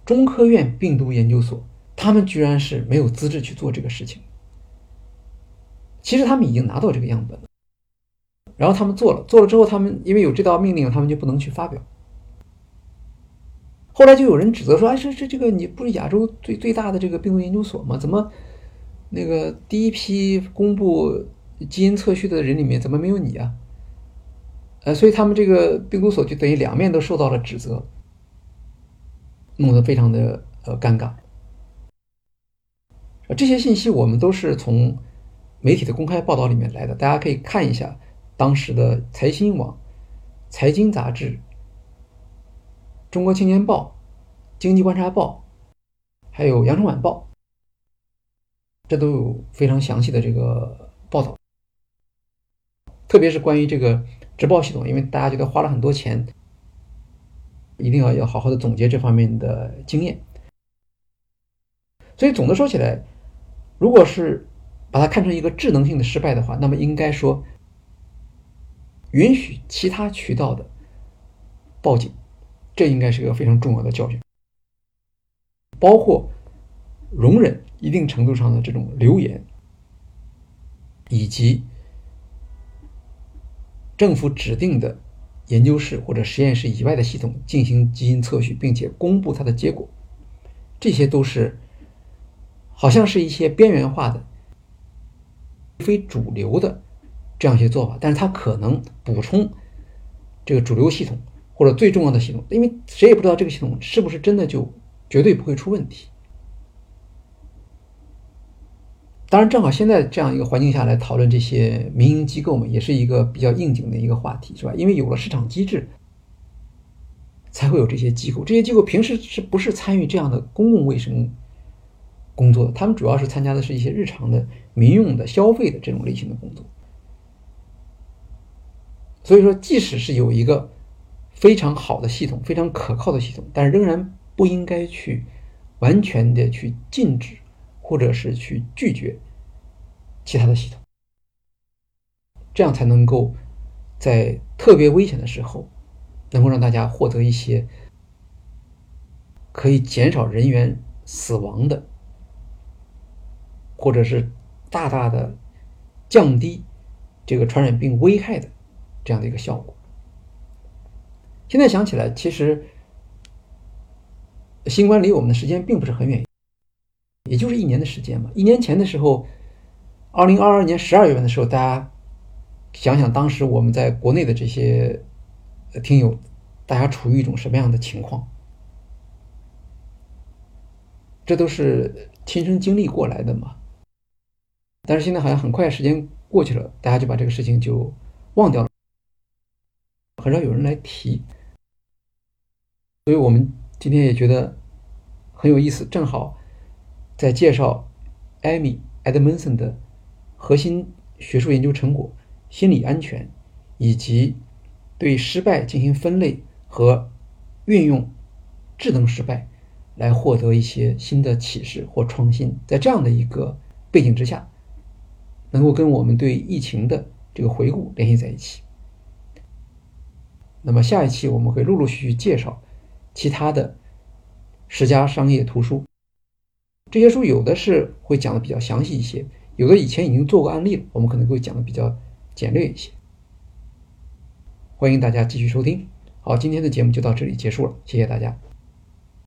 中科院病毒研究所，他们居然是没有资质去做这个事情。其实他们已经拿到这个样本了，然后他们做了，做了之后，他们因为有这道命令，他们就不能去发表。后来就有人指责说：“哎，这这这个你不是亚洲最最大的这个病毒研究所吗？怎么？”那个第一批公布基因测序的人里面，怎么没有你啊？呃，所以他们这个病毒所就等于两面都受到了指责，弄得非常的呃尴尬。这些信息我们都是从媒体的公开报道里面来的，大家可以看一下当时的财新网、财经杂志、中国青年报、经济观察报，还有羊城晚报。这都有非常详细的这个报道，特别是关于这个直报系统，因为大家觉得花了很多钱，一定要要好好的总结这方面的经验。所以总的说起来，如果是把它看成一个智能性的失败的话，那么应该说允许其他渠道的报警，这应该是一个非常重要的教训，包括容忍。一定程度上的这种流言，以及政府指定的研究室或者实验室以外的系统进行基因测序，并且公布它的结果，这些都是好像是一些边缘化的、非主流的这样一些做法，但是它可能补充这个主流系统或者最重要的系统，因为谁也不知道这个系统是不是真的就绝对不会出问题。当然，正好现在这样一个环境下来讨论这些民营机构嘛，也是一个比较应景的一个话题，是吧？因为有了市场机制，才会有这些机构。这些机构平时是不是参与这样的公共卫生工作？他们主要是参加的是一些日常的民用的消费的这种类型的工作。所以说，即使是有一个非常好的系统、非常可靠的系统，但是仍然不应该去完全的去禁止。或者是去拒绝其他的系统，这样才能够在特别危险的时候，能够让大家获得一些可以减少人员死亡的，或者是大大的降低这个传染病危害的这样的一个效果。现在想起来，其实新冠离我们的时间并不是很远。也就是一年的时间嘛。一年前的时候，二零二二年十二月份的时候，大家想想当时我们在国内的这些听友，大家处于一种什么样的情况？这都是亲身经历过来的嘛。但是现在好像很快时间过去了，大家就把这个事情就忘掉了，很少有人来提。所以我们今天也觉得很有意思，正好。在介绍艾米·埃德蒙森的核心学术研究成果——心理安全以及对失败进行分类和运用智能失败来获得一些新的启示或创新。在这样的一个背景之下，能够跟我们对疫情的这个回顾联系在一起。那么下一期我们会陆陆续续介绍其他的十家商业图书。这些书有的是会讲的比较详细一些，有的以前已经做过案例了，我们可能会讲的比较简略一些。欢迎大家继续收听。好，今天的节目就到这里结束了，谢谢大家。